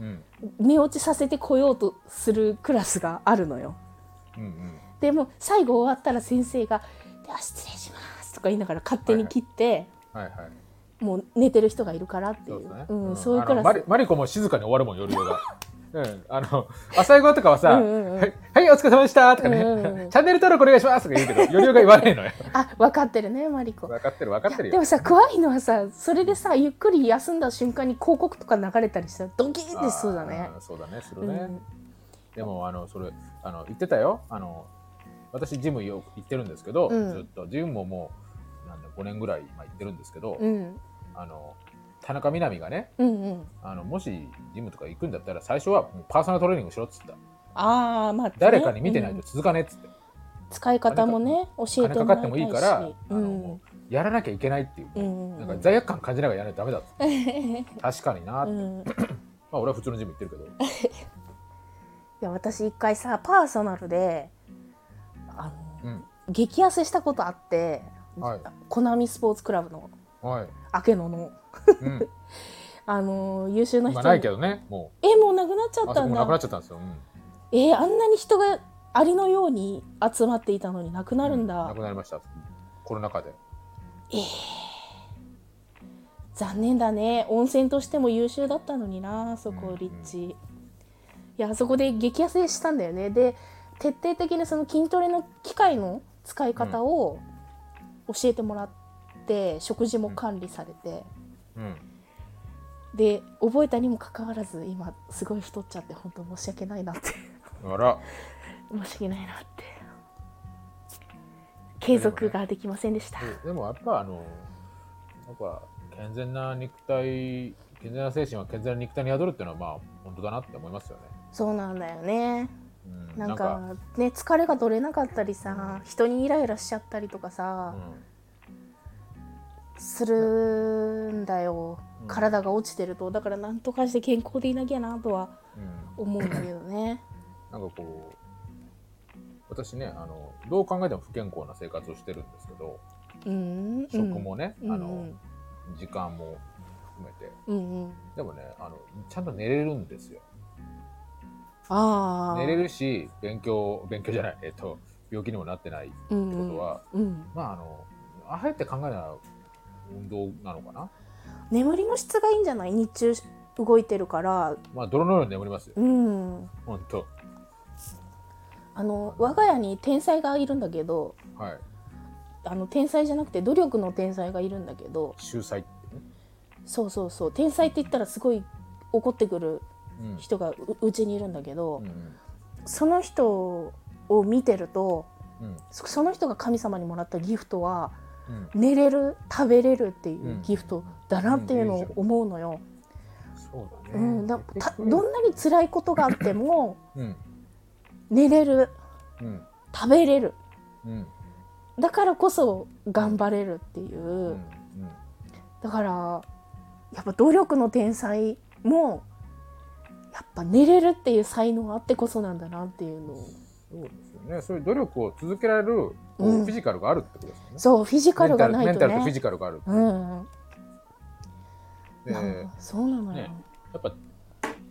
うん。寝落ちさせてこようとするクラスがあるのよ。うんうん。でも最後終わったら先生が「では失礼します」とか言いながら勝手に切って、はいはい。もう寝てる人がいるからっていう。そうね。うんん。そういうクラス。マリマリコも静かに終わるもん夜ヨガ うん、あの、朝ごとかはさ、うんうんうんはい、はい、お疲れ様でしたとかね、うんうんうんチャンネル登録お願いしますとか言うけど、よりおが言わないのよ。あ分かってるねマリコ分かってる、分かってるでよ。もさ怖いのはさそれでさゆっくり休んだ瞬間に広告とか流れたりしたらドキッてしそうだねそうだね、するね。うんでも、あの、それ、あの、言ってたよ。あの、私、ジムよく行ってるんですけど、うんずっと、ジムももう、なんだ、5年ぐらい今行ってるんですけど、うんあの、田中みな実がね、うんうん。あの、もし、ジムとか行くんだったら、最初はもうパーソナルトレーニングしろっつった。ああまあね、誰かに見てないうん。と続かねえっつって。使い方もね教えてもらいたいし。金かかってもいいから、あのうんやらなきゃいけないっていう、うんなんか罪悪感感じながらやらないとダメだっつって。確かになって、うん、いまあ俺は普通のジム行ってるけど、や私一回さパーソナルであのうん、激痩せしたことあって、はい。コナミスポーツクラブのはい、明野のうん、あの優秀な人今ないけどね、もえもうなくなっちゃったんだ。くなっちゃったんですよ。うん、えーあんなに人がありのように集まっていたのになくなるんだ、なくなりました。コロナ禍で。残念だね。温泉としても優秀だったのになそこうん立地、いやそこで激痩せしたんだよね。で徹底的にその筋トレの機械の使い方を教えてもらって食事も管理されて、うん、で覚えたにもかかわらず今すごい太っちゃって本当申し訳ないなって。あら、申し訳ないなって。継続ができませんでした、ででもやっぱあの、やっぱ健全な肉体、健全な精神は健全な肉体に宿るっていうのはまあ本当だなって思いますよね。そうなんだよね。うん、なんかね疲れが取れなかったりさ人にイライラしちゃったりとかうさ、んするんだよ。うん。体が落ちてると。だからなんとかして健康でいなきゃなとはうん。思うんだけどね。なんかこう、私ね、あの、どう考えても不健康な生活をしてるんですけど、うん。食もね、うん。あの、時間も含めて。うんうん。でもね、あの、ちゃんと寝れるんですよ。ああ寝れるし、勉強、勉強じゃない、えっと、病気にもなってないってうんことは、うん、まあ、あの、あえて考えなら運動なのかな？眠りの質がいいんじゃない？日中動いてるからまあ、泥のように眠りますよ。うんほんと。あの我が家に天才がいるんだけどはい。あの天才じゃなくて努力の天才がいるんだけど秀才ってね。そうそうそう天才って言ったらすごい怒ってくるうん。人がううちにいるんだけど、うんその人を見てるとうん。そその人が神様にもらったギフトはうん。寝れる食べれるっていううんギフトだなっていうのを思うのよ。そうだね。うん、だた結局どんなに辛いことがあってもうん。寝れるうん。食べれるうん。だからこそ頑張れるっていう、うん。うん。だからやっぱ努力の天才もやっぱ寝れるっていう才能あってこそなんだなっていうのをそうですよね。そういう努力を続けられる、こううんフィジカルがあるってことですよね。そうフィジカルがないとメンタルメンタルとフィねジカルがある。うんで、なんやかそうなのよ、ねっぱ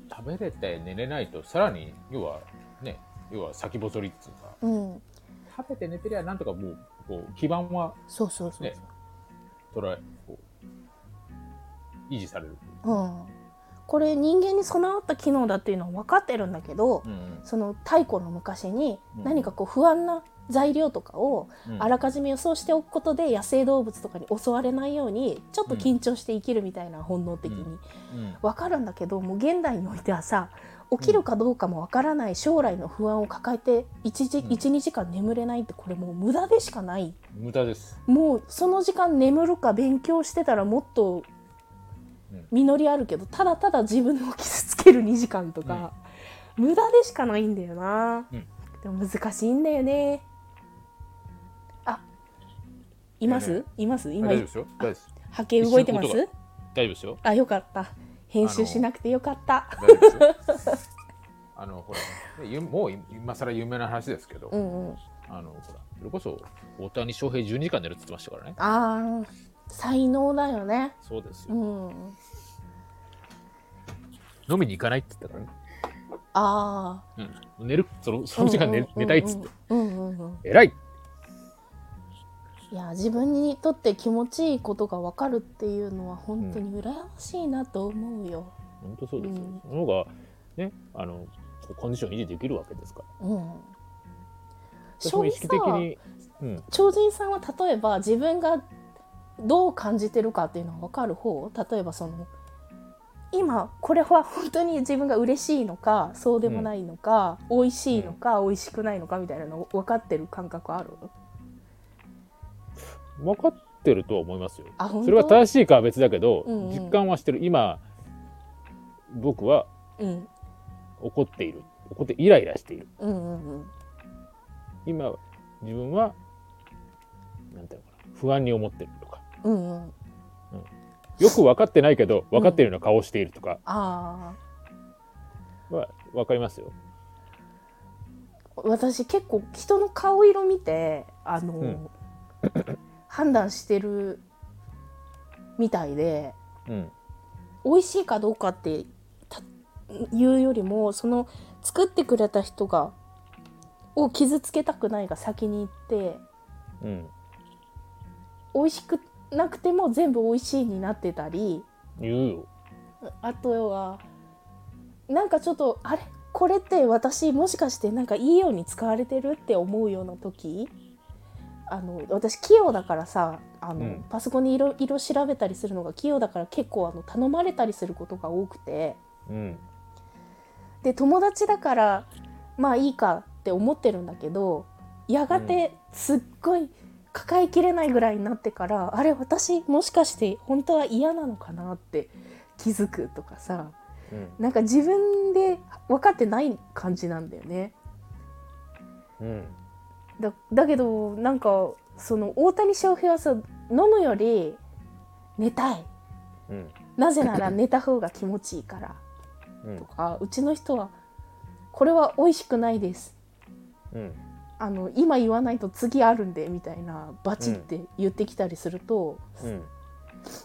食べれて寝れないと、さらに、要は、ね、要は先細りっていうか、うん食べて寝てりゃなんとかもう、こう、基盤はそうそうそう、ね、捉え、こう、維持される。うん、これ人間に備わった機能だっていうのは分かってるんだけど、うん。その太古の昔にうん。何かこう不安な材料とかをうん。あらかじめ予想しておくことで野生動物とかに襲われないようにちょっと緊張して生きるみたいな本能的にうん。分かるんだけどもう現代においてはさ起きるかどうかも分からない将来の不安を抱えて 1, 時うん。12時間眠れないってこれもう無駄でしかない。無駄です。もうその時間眠るか勉強してたらもっとうん実りあるけどただただ自分を傷つける2時間とか、無駄でしかないんだよな、うんでも難しいんだよねあいます、いやねいます今大丈夫ですよ。大丈夫です。波形動いてます大丈夫ですよ。あよかった編集しなくてよかった。あの、ほら、もう今更有名な話ですけど、うんうんあの、ほら、それこそ、大谷翔平12時間寝るって言ってましたからね。あー才能だよね。そうですよ。うん。飲みに行かないって言ったからね。ああ。うん、寝る、そのその時間寝,、寝たいっつって。うんうんうん。偉い。いや自分にとって気持ちいいことが分かるっていうのは本当に羨ましいなと思うよ。本当そうですよ。うん。その方が、ねあのコンディション維持できるわけですから。うん。私も意識的に、うん、超人さんは例えば自分がどう感じてるかっていうのが分かる方例えばその今これは本当に自分が嬉しいのかそうでもないのか、美味しいのか、美味しくないのかみたいなの分かってる感覚ある？分かってるとは思いますよ。それは正しいかは別だけど、うんうん。実感はしてる。今僕はうん。怒っている。怒ってイライラしている。うんうんうん。今自分はなんていうのかな不安に思ってるうんうん。よく分かってないけど分かってるような顔をしているとか。あは分かりますよ。あ私結構人の顔色見てあの、ん。判断してるみたいでうん。美味しいかどうかってた言うよりもその作ってくれた人がを傷つけたくないが先に行ってうん、美味しくなくても全部美味しいになってたり言うよ。あとはなんかちょっとあれ？これって私もしかしてなんかいいように使われてるって思うような時？あの私器用だからさあの、うん。パソコンに色色調べたりするのが器用だから結構あの頼まれたりすることが多くて。うん。で友達だからまあいいかって思ってるんだけどやがてすっごい抱えきれないぐらいになってから、あれ私もしかして本当は嫌なのかなって気づくとかさうん。なんか自分で分かってない感じなんだよね。うん。だだけどなんかその大谷翔平はさ飲むより寝たい。うん。なぜなら寝た方が気持ちいいから。うん。とかうちの人はこれは美味しくないです。うんあの今言わないと次あるんでみたいなバチって言ってきたりすると、うん。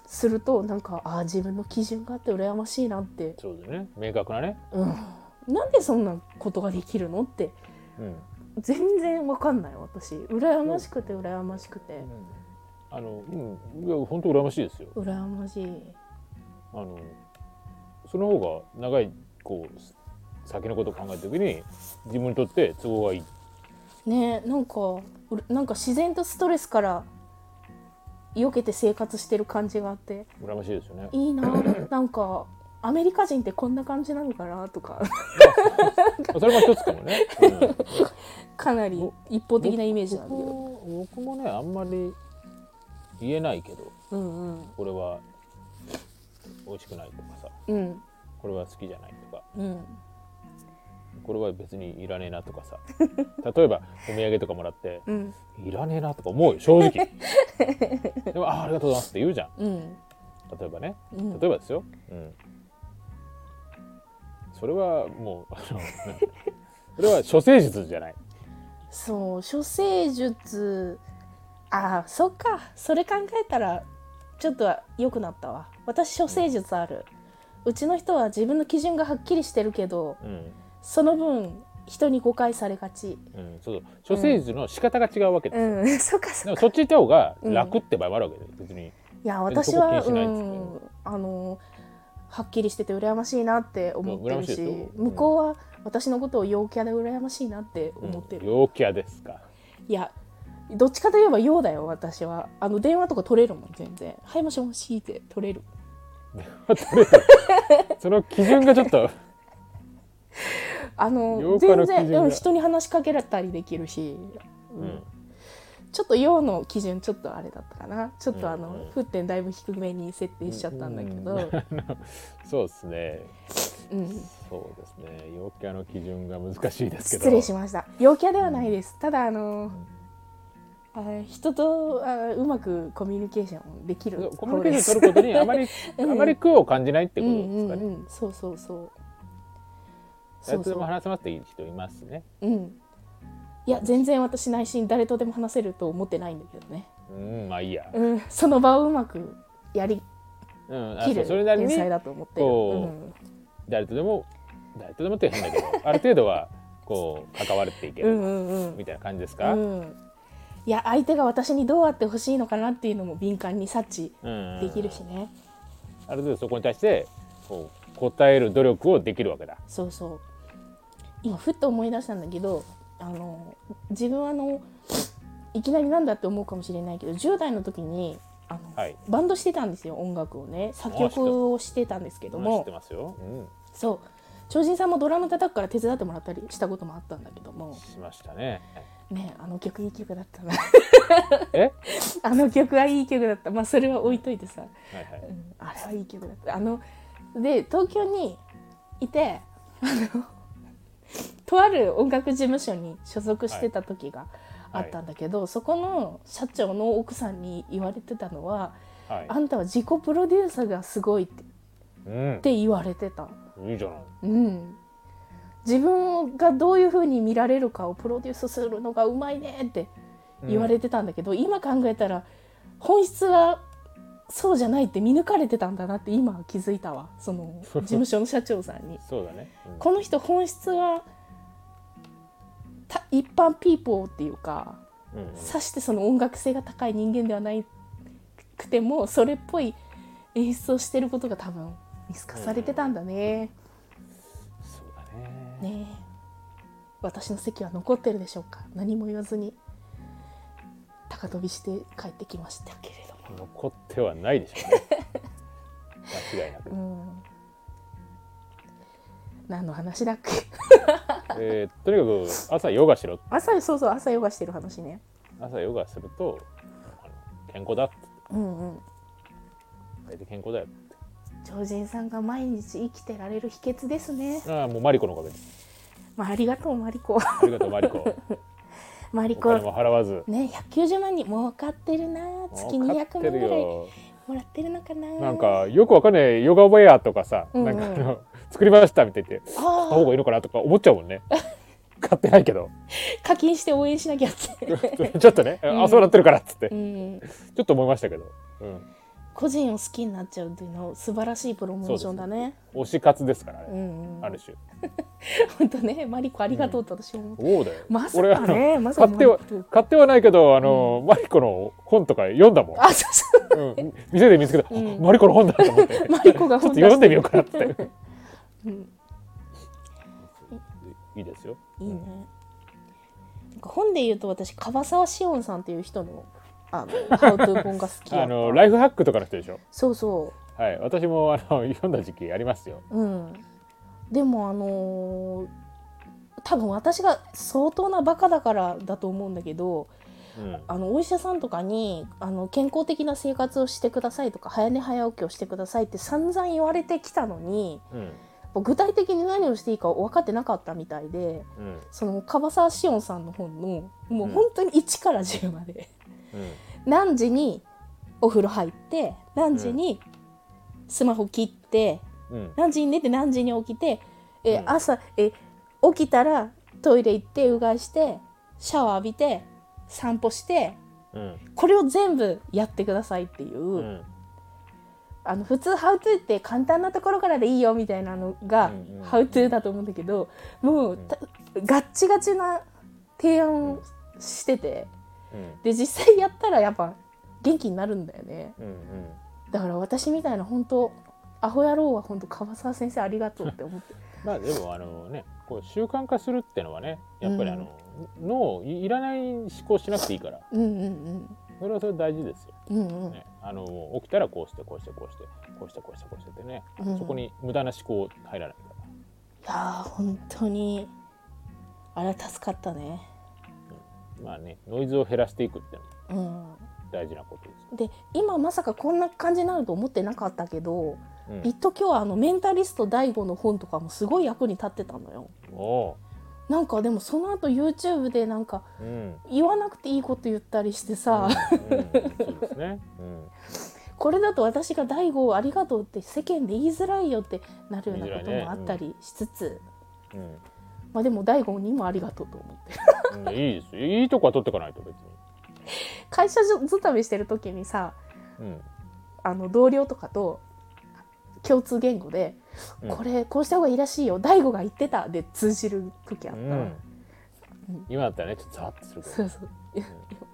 するとなんかあー自分の基準があって羨ましいなって、そうだよね。明確なね。うん、なんでそんなことができるのってうん。全然わかんない私。羨ましくて羨ましくて。あのうん。いや本当羨ましいですよ。羨ましい。あのその方が長いこう先のことを考えた時に自分にとって都合がいい。ねなんかなんか自然とストレスから避けて生活してる感じがあって。羨ましいですよね。いいななんかアメリカ人ってこんな感じなのかなとか。それも一つかもね。うん。かなり一方的なイメージなんだけど。僕僕もねあんまり言えないけどうんうん。これは美味しくないとかさ。うん。これは好きじゃないとか。うんこれは別にいらねえなとかさ。例えばお土産とかもらってうん。いらねえなとか思うよ正直。でもあありがとうございますって言うじゃん。うん。例えばね。うん。例えばですよ、うん、それはもうあのそれは処世術じゃない。そう処世術。あーそっか。それ考えたらちょっと良くなったわ。私処世術ある。うちの人は自分の基準がはっきりしてるけどうん、その分人に誤解されがち。うん、そうそう。処世術の仕方が違うわけですよ、うん。そっかそっか。でもそっち行った方が楽って場合もあるわけで別に。いや私はう。んあのはっきりしてて羨ましいなって思ってるしいし向こうは私のことを陽キャで羨ましいなって思ってる、うん陽キャですか。いやどっちかといえば陽だよ私は。あの電話とか取れるもん全然「はいもしもし」って取れる。その基準がちょっと あの全然、うん、人に話しかけられたりできるし、ううん。んちょっと陽の基準ちょっとあれだったかな。ちょっとあの、うんうん。沸点だいぶ低めに設定しちゃったんだけど、うん そうですね。うん。そうですね。陽キャの基準が難しいですけど。失礼しました。陽キャではないです。ただあの、あ人とあうまくコミュニケーションできるコミュニケーション取ることにあまり、うん。あまり苦を感じないってことうんうんですかね。うん。そうそうそう誰とでもう話せますって人いますね。うん。いや全然私内心誰とでも話せると思ってないんだけどね、うん、まあいいや。うん、その場をうまくやりきるそうそれなりに天才だと思ってる、誰とでも誰とでもって変だけど、ある程度はこう関われていけるうん。みたいな感じですか？うん。いや相手が私にどうあってほしいのかなっていうのも敏感に察知うん。できるしね、ある程度そこに対してこう答える努力をできるわけだ。そうそう今ふっと思い出したんだけどあの自分はあのいきなりなんだって思うかもしれないけど10代の時にあの、はい。バンドしてたんですよ音楽をね。作曲をしてたんですけど知っもてますよ、うん、そう。超人さんもドラム叩くから手伝ってもらったりしたこともあったんだけども。しましたね。ねあの曲いい曲だったな。え？あの曲はいい曲だった。まあそれは置いといてさ、はいはい。うん、あれはいい曲だった。あので東京にいてあのとある音楽事務所に所属してた時があったんだけど、そこの社長の奥さんに言われてたのは「はい。あんたは自己プロデューサーがすごい」ってうん。って言われてた。いいじゃない。うん。自分がどういうふうに見られるかをプロデュースするのがうまいねって言われてたんだけど、今考えたら本質はそうじゃないって見抜かれてたんだなって今気づいたわ。その事務所の社長さんに。そうだね、うん。この人本質はた一般ピーポーっていうかうんうん。さしてその音楽性が高い人間ではないくてもそれっぽい演出をしてることが多分見透かされてたんだね。そうだね。ねえ。私の席は残ってるでしょうか？何も言わずに高飛びして帰ってきましたけれども。残ってはないでしょうね。間違いなく。うん。何の話だっけ？えーとにかく朝ヨガしろ。朝そうそう朝ヨガしてる話ね。朝ヨガすると健康だって。うんうん。大体健康だよって。超人さんが毎日生きてられる秘訣ですね。ああもうマリコのおかげですまあありがとうマリコ。ありがとうマリコ マリコお金も払わず。ね190万人儲かってるな月200儲かってる万ぐらいよもらってるのかな。なんかよくわかんないヨガウェアとかさ、うんうん。なんかあの作りましたみたい言って買ったあ方がいいのかなとか思っちゃうもんね。買ってないけど。あ課金して応援しなきゃって。ちょっとね、んあそうなってるからっつって、うん。ちょっと思いましたけど、うん、個人を好きになっちゃうっていうの素晴らしいプロモーションだね。推し活ですからね、うんうん。ある種。本当ねマリコありがとうって私思う、そうだよ。まさかねまさか買っては買ってはないけどあの、マリコの本とか読んだもん、あそうそう。うん、店で見つけた、うん。あマリコの本だと思って。マリコがちょっと本出して読んでみようかなって。うん。いいですよ。いいね。なんか本で言うと私樺沢志音さんっていう人のあのハウトゥー本が好きあのライフハックとかの人でしょ？そうそはい。私もあの 読んだ時期ありますよ。ううん。でもあのー多分私が相当なバカだからだと思うんだけどうん。あのお医者さんとかにあの健康的な生活をしてくださいとか早寝早起きをしてくださいって散々言われてきたのにうん。具体的に何をしていいか分かってなかったみたいでうん。その樺沢志音さんの本のもう本当に1から10まで、うん何時にお風呂入って何時にスマホ切って、うん。何時に寝て何時に起きて、えうん。朝え起きたらトイレ行ってうがいしてシャワー浴びて散歩してうん。これを全部やってくださいっていう、うん。あの普通「How to」って簡単なところからでいいよみたいなのがうんうん「How to」だと思うんだけどもうたガッチガチな提案をしててうんで実際やったらやっぱ元気になるんだよね。うんうん。だから私みたいな本当アホ野郎は本当樺沢先生ありがとうって思って。まあでもあのねこう習慣化するってのはねやっぱりあの、脳いいらない思考しなくていいから。うんうんそれはそれで大事ですよ、うんうん。うんね、あの起きたらこうしてこうしてこうしてこうしてこうしてこうしてってね、うん。そこに無駄な思考入らないかいやー本当にあれは助かったね。らまあねノイズを減らしていくってのもうん。大事なことですよ、で今まさかこんな感じになると思ってなかったけどうん。一時はあのメンタリスト DAIGO の本とかもすごい役に立ってたのよ。おなんかでもその後 YouTube でなんかううん。言わなくていいこと言ったりしてさ、これだと私が「大悟ありがとう」って世間で言いづらいよってなるようなこともあったりしつつ、うんまあでも大悟にもありがとうと思って。うん、いいですよ。いいとこは取っていかないと別に、会社勤めしてる時にさうん。あの同僚とかと共通言語で、うん。これこうした方がいいらしいよ大悟が言ってたで通じる時あった、うん、今だったらねちょっとざわっとするそうそう。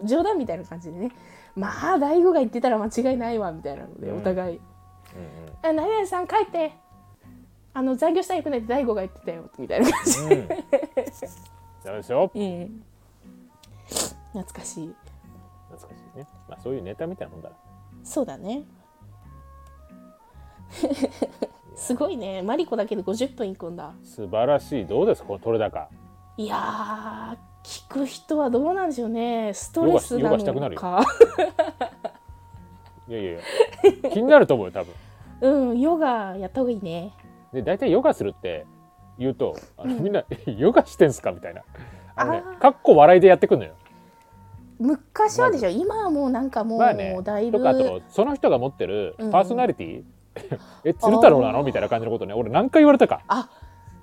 冗談みたいな感じでね。まあ大悟が言ってたら間違いないわみたいなので、うん。お互い。うん「あ何々さん帰ってあの残業したらよくない？って大悟が言ってたよみたいな感じ、うん。ダメですようん、懐かしい。懐かしいね。まあそういうネタみたいなもんだな。そうだね。すごいね。マリコだけで50分いくんだ。素晴らしい。どうです？かこの取れ高いやー聞く人はどうなんでしょうね。ストレスなのか。いやいやいや。気になると思うよ多分。うんヨガやった方がいいねで大体ヨガするって言うとあの、うん。みんなヨガしてんすかみたいな。あのねあー。かっこ笑いでやってくんのよ。昔はでしょ。今はもうなんかもう、まあね。だいぶ。とかあとその人が持ってるパーソナリティ、え鶴太郎なあーの？みたいな感じのことね。俺何回言われたか。あ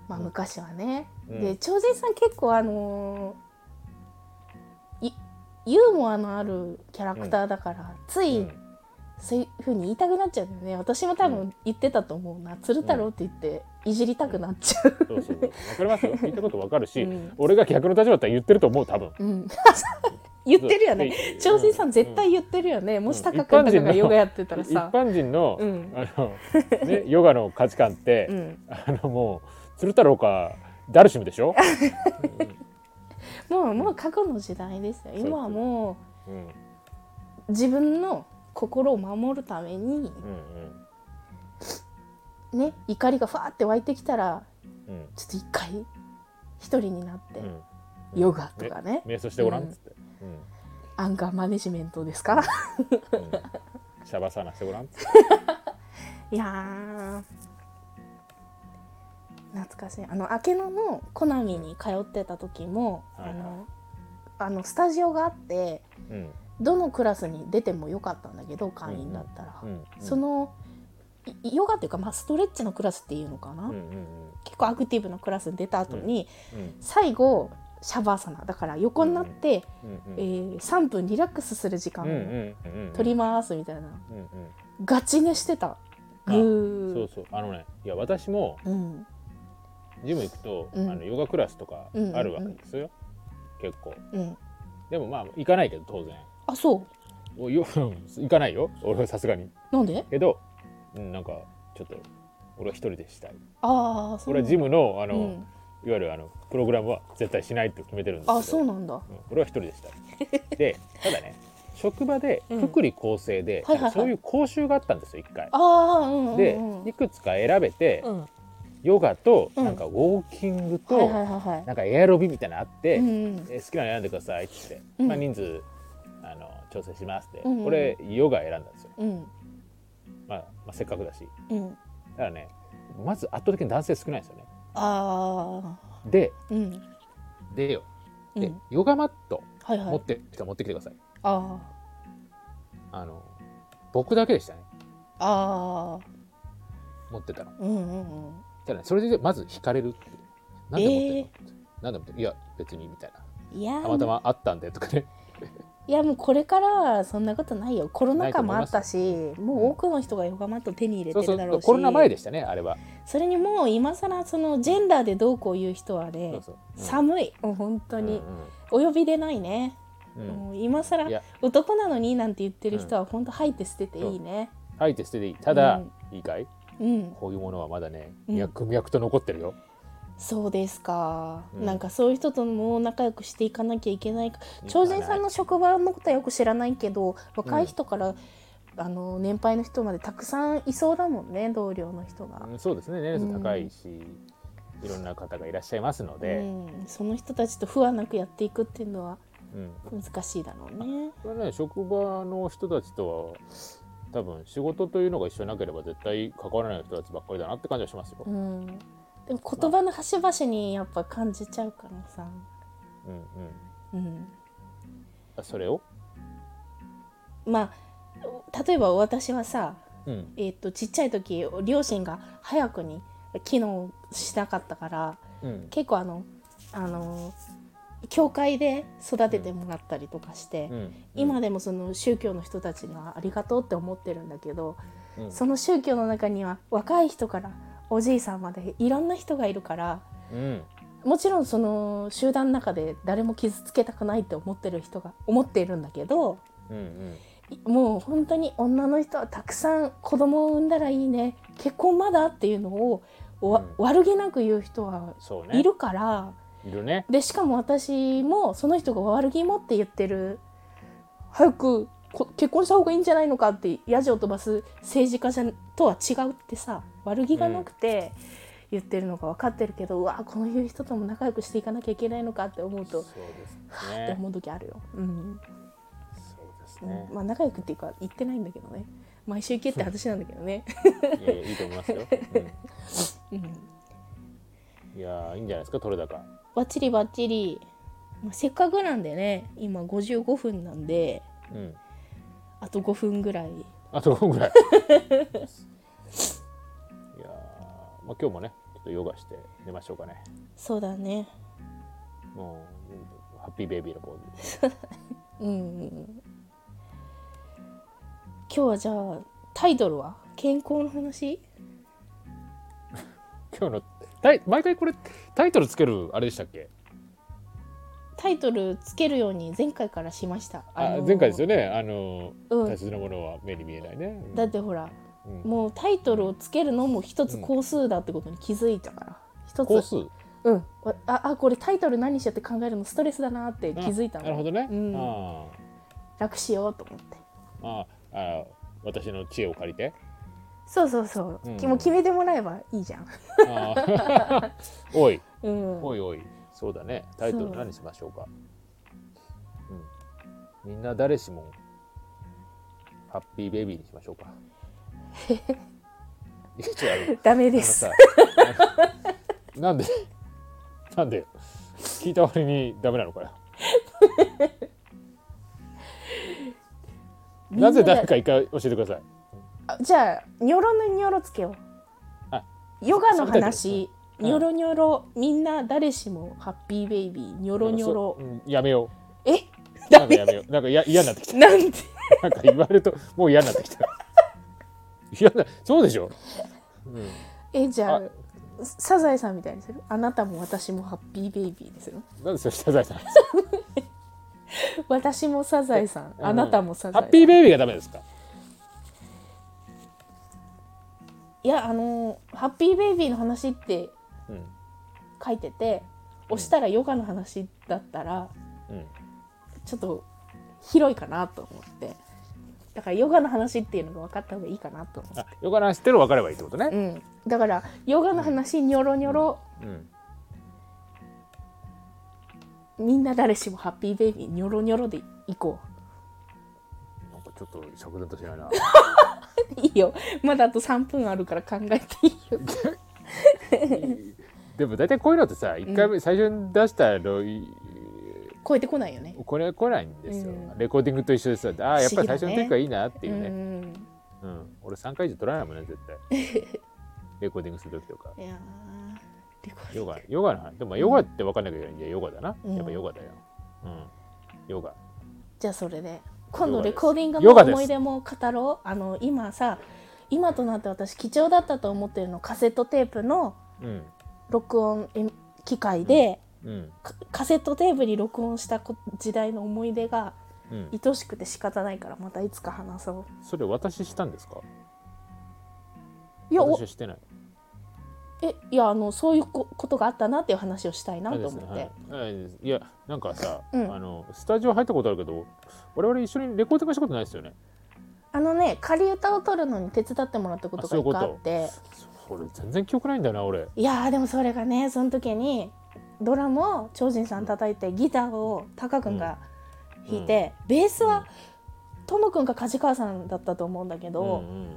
まあ昔はね、うん。で超人さん結構あのーいユーモアのあるキャラクターだから、つい、うんそういう風に言いたくなっちゃうんだよね。私も多分言ってたと思うな、鶴太郎って言っていじりたくなっちゃう、そうそうそう。わかりますよ。聞いたことわかるし、うん。俺が逆の立場だったら言ってると思う多分。うん、言ってるよね。そう。超人さん絶対言ってるよね、もしタカ君とかがヨガやってたら一さ、般人の,、うん。あのね、ヨガの価値観って、うん、あのもう鶴太郎かダルシムでしょ、もうもう過去の時代ですよ。今はもうんうん。う自分の心を守るためにうんね怒りがファーって湧いてきたらうんちょっと一回一人になって、うん。ヨガとかね。瞑想してごらんっつって、うん。アンガーマネジメントですかうん。シャバサナしてごらん いやー。懐かしい。あの明け野のコナミに通ってた時も、はいはい。あのあのスタジオがあってうんどのクラスに出てもよかったんだけど会員だったら、うんそのいヨガっていうか、まあ、ストレッチのクラスっていうのかな、うんうん結構アクティブなクラスに出た後に、うん最後シャバーサナだから横になって、うんうんえー3分リラックスする時間うんうんをうんうん。取りますみたいな、うんうん。ガチ寝してた。そうそう。あのねいや私もうん。ジム行くと、うん。あのヨガクラスとかうんうんうんあるわけですよ、結構。うん。でもまあ行かないけど当然あそう。およ行かないよ。俺はさすがに。なんで？けど、うん、なんかちょっと俺は一人でしたい。ああそう俺はジムのあの、うん、いわゆるあのプログラムは絶対しないって決めてるんですけど。あそうなんだ。うん俺は一人でしたい。で ただね職場でうん。福利厚生で、はいはいはい。そういう講習があったんですよ一回。ああうんうんうんでいくつか選べて、うん。ヨガとうん。なんかウォーキングと、はいはいはいはい。なんかエアロビみたいなのあって、うんうん。え好きなの選んでくださいってまあ、人数調整しますって、うんうん。俺ヨガ選んだんですよ、うん。まあ、まあせっかくだし。うん。だからねまず圧倒的に男性少ないんですよね。ああでうん。でよ。で、うん。ヨガマットはいはい。持ってきた持ってきてください。ああの僕だけでしたね。ああ持ってたの。あうんうんうん。ただねそれでまず惹かれるってなんで持ってんの、ってなんで持ってんの？いや別にみたいな。たまたまあったんでとかねいやもうこれからはそんなことないよ。コロナ禍もあったしもう多くの人がヨガマット手に入れてるだろうし。うコロナ前でしたねあれは。それにもう今更そのジェンダーでどうこう言う人はね寒い。もう本当に、うんお呼びでないね、うん。うんもう今更男なのになんて言ってる人は本当吐いて捨てていいね。吐いて捨てていい。ただ、うん。いいかい？うん。こういうものはまだねうん。脈々と残ってるよ、そうですか、うん。なんかそういう人とも仲良くしていかなきゃいけない超人さんの職場のことはよく知らないけど若い人から、あの年配の人までたくさんいそうだもんね同僚の人が、うんそうですね。年齢層高いし、いろんな方がいらっしゃいますので、うん、その人たちと不安なくやっていくっていうのはうん。難しいだろうね。これね職場の人たちとは多分仕事というのが一緒なければ絶対関わらない人たちばっかりだなって感じはしますよ。うん、でも言葉の端々にやっぱ感じちゃうからさ、うんうん。うん、それを、まあ例えば私はさ、うん。えー、とちっちゃい時両親が早くに機能しなかったからうん。結構あのあの教会で育ててもらったりとかして、うん、今でもその宗教の人たちにはありがとうって思ってるんだけど、うん。その宗教の中には若い人からおじいさんまでいろんな人がいるからうん。もちろんその集団の中で誰も傷つけたくないって思ってる人が思っているんだけどうんうん。いもう本当に女の人はたくさん子供を産んだらいいね。結婚まだっていうのをわうん。悪気なく言う人はいるから、いるね。でしかも私もその人が悪気持って言ってる。早くこ結婚した方がいいんじゃないのかってヤジを飛ばす政治家じゃとは違うってさ悪気がなくて言ってるのが分かってるけど、うわこのいう人とも仲良くしていかなきゃいけないのかって思うとそうですね。って思う時あるよ。うん。そうですうんね。まあ仲良くっていうか言ってないんだけどね。毎週行けって話なんだけどね。いやいやいいと思いますよ、うん。うん、いやーいいんじゃないですか取れ高。バッチリバッチリ、まあ、せっかくなんでね今55分なんでうん。あと5分ぐらい。あと5分ぐらい まあ、今日もねちょっとヨガして寝ましょうかね。そうだね。もうハッピーベイビーのポーズうん。今日はじゃあタイトルは？健康の話？今日のタイ毎回これタイトルつけるあれでしたっけ？タイトルつけるように前回からしました。あ、のー前回ですよね。あの、うん。大切なものは目に見えないね。だってほらうんもうタイトルをつけるのも一つ工数だってことに気づいたから。一つ。コースうん。わああこれタイトル何しようって考えるのストレスだなって気づいたの。なるほどね、うん。あ楽しようと思って。ーあーあー私の知恵を借りて？そうそうそう、うん。もう決めてもらえばいいじゃん。おい。うん。おいおい。そうだね。タイトル何しましょうか？う。ん。みんな誰しもハッピーベイビーにしましょうかダメです。なんでなんで聞いた割にダメなのかよなぜ誰か一回教えてください。あじゃあニョロのニョロつけよう。あヨガの話。うん。ニョロニョロみんな誰しもハッピーベイビー。ニョロニョロ。そうんやめよえう。ダメなんかやめよう。なんかや嫌になってきた。なんで？なんか言われるともう嫌になってきた嫌なそうでしょ、うん、えじゃああ。サザエさんみたいにする？あなたも私もハッピーベイビーにする？なんでそれサザエさん？私もサザエさん。うん。あなたもサザエさん。ハッピーベイビーがダメですか？いやあのハッピーベイビーの話ってうん。書いてて押したらヨガの話だったらうん。ちょっと広いかなと思ってだからヨガの話っていうのが分かった方がいいかなと思って。あよかな知ってる分かればいいってことね。うん、だからヨガの話ニョロニョロ、うん。みんな誰しもハッピーベイビーニョロニョロでいこなんかちょっと釈然としないな。う いいよ。まだあと3分あるから考えていいよ。でも大体こういうのってさ一回目最初に出したのい超えてこないよね。これ来ないんですよ、うん。レコーディングと一緒でさあーやっぱり最初の不思議だね時からいいなっていうね。うんうん、俺3回以上取らないもんね絶対。レコーディングする時とか。いやヨガヨガの話。でもヨガって分かんないけど、いやヨガだな、うん。やっぱヨガだよ。うん。ヨガ。じゃあそれで今度レコーディングの思い出も語ろう。あの今さ今となって私貴重だったと思ってるのカセットテープのうん。録音え機械で、うん。カカセットテープに録音したこ時代の思い出がうん。愛しくて仕方ないからまたいつか話そう。それ私したんですか？いやお私はしてない。えいやあのそういうこことがあったなっていう話をしたいなと思って、はい。はいいやなんかさ、うん。あのスタジオ入ったことあるけど我々一緒にレコーディングしたことないですよね。あのね仮歌を取るのに手伝ってもらったことが一回あって。それ全然記憶ないんだよな俺。いやーでもそれがねその時にドラムを超人さん叩いてギターをタカ君が弾いて、ベースはともくんか梶川さんだったと思うんだけど、うん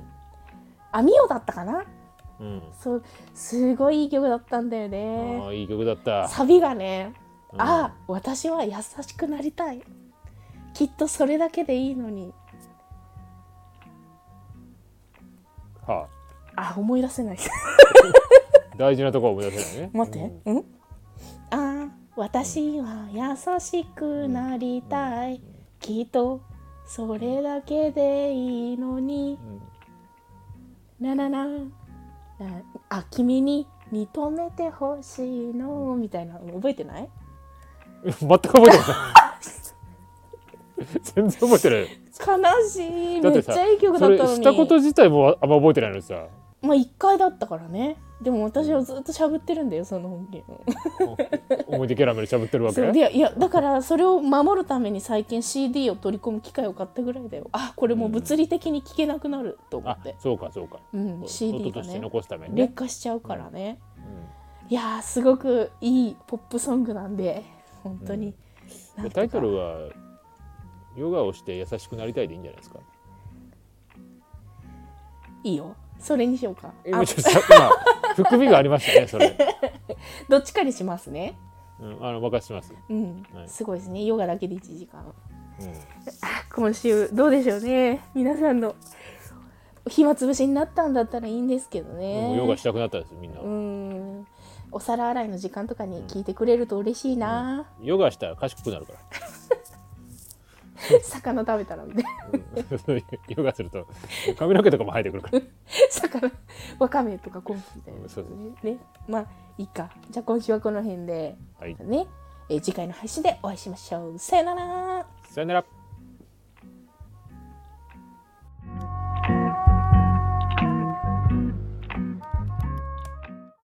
あみおだったかな？うん。うんそうすごいいい曲だったんだよあね。あいい曲だった。サビがね、うん。ああ私は優しくなりたい。きっとそれだけでいいのに。はあ。思い出せない。あ、大事なところ思い出せないね。待って、うん、ああ私は優しくなりたい、きっとそれだけでいいのに。うんななな。なあ君に認めてほしいの？みたいなの覚えてない？うん全く覚えてない 全然覚えてない。悲しい。めっちゃいい曲だったのに。したこと自体もあんま覚えてないのにさまあ1回だったからね。でも私はずっとしゃぶってるんだよその音源思い出キャラメルしゃぶってるわけ？でいやだからそれを守るために最近 CD を取り込む機械を買ったぐらいだよ。あこれもう物理的に聴けなくなると思あって、そうかそうか。うん、CD 音としてがね残すためにね。劣化しちゃうからね、いやーすごくいいポップソングなんで本当に、なん。タイトルはヨガをして優しくなりたいでいいんじゃないですか？いいよそれにしようか。あ今含みがありましたねそれ、どっちかにしますね。うん、あの任せます、うん、はい。すごいですね。ヨガだけで1時間。うん。今週どうでしょうね。皆さんの暇つぶしになったんだったらいいんですけどね。もうヨガしたくなったんですみんな、うん。お皿洗いの時間とかに聞いてくれると嬉しいな、ヨガしたら賢くなるから 魚食べたらみたいな。うん。ヨガすると髪の毛とかも生えてくるから。魚わかめとかコンフみたいな、そうです。ね。ねまあいいか。じゃあ今週はこの辺で、はい。ね、えー次回の配信でお会いしましょう。さよなら。さよなら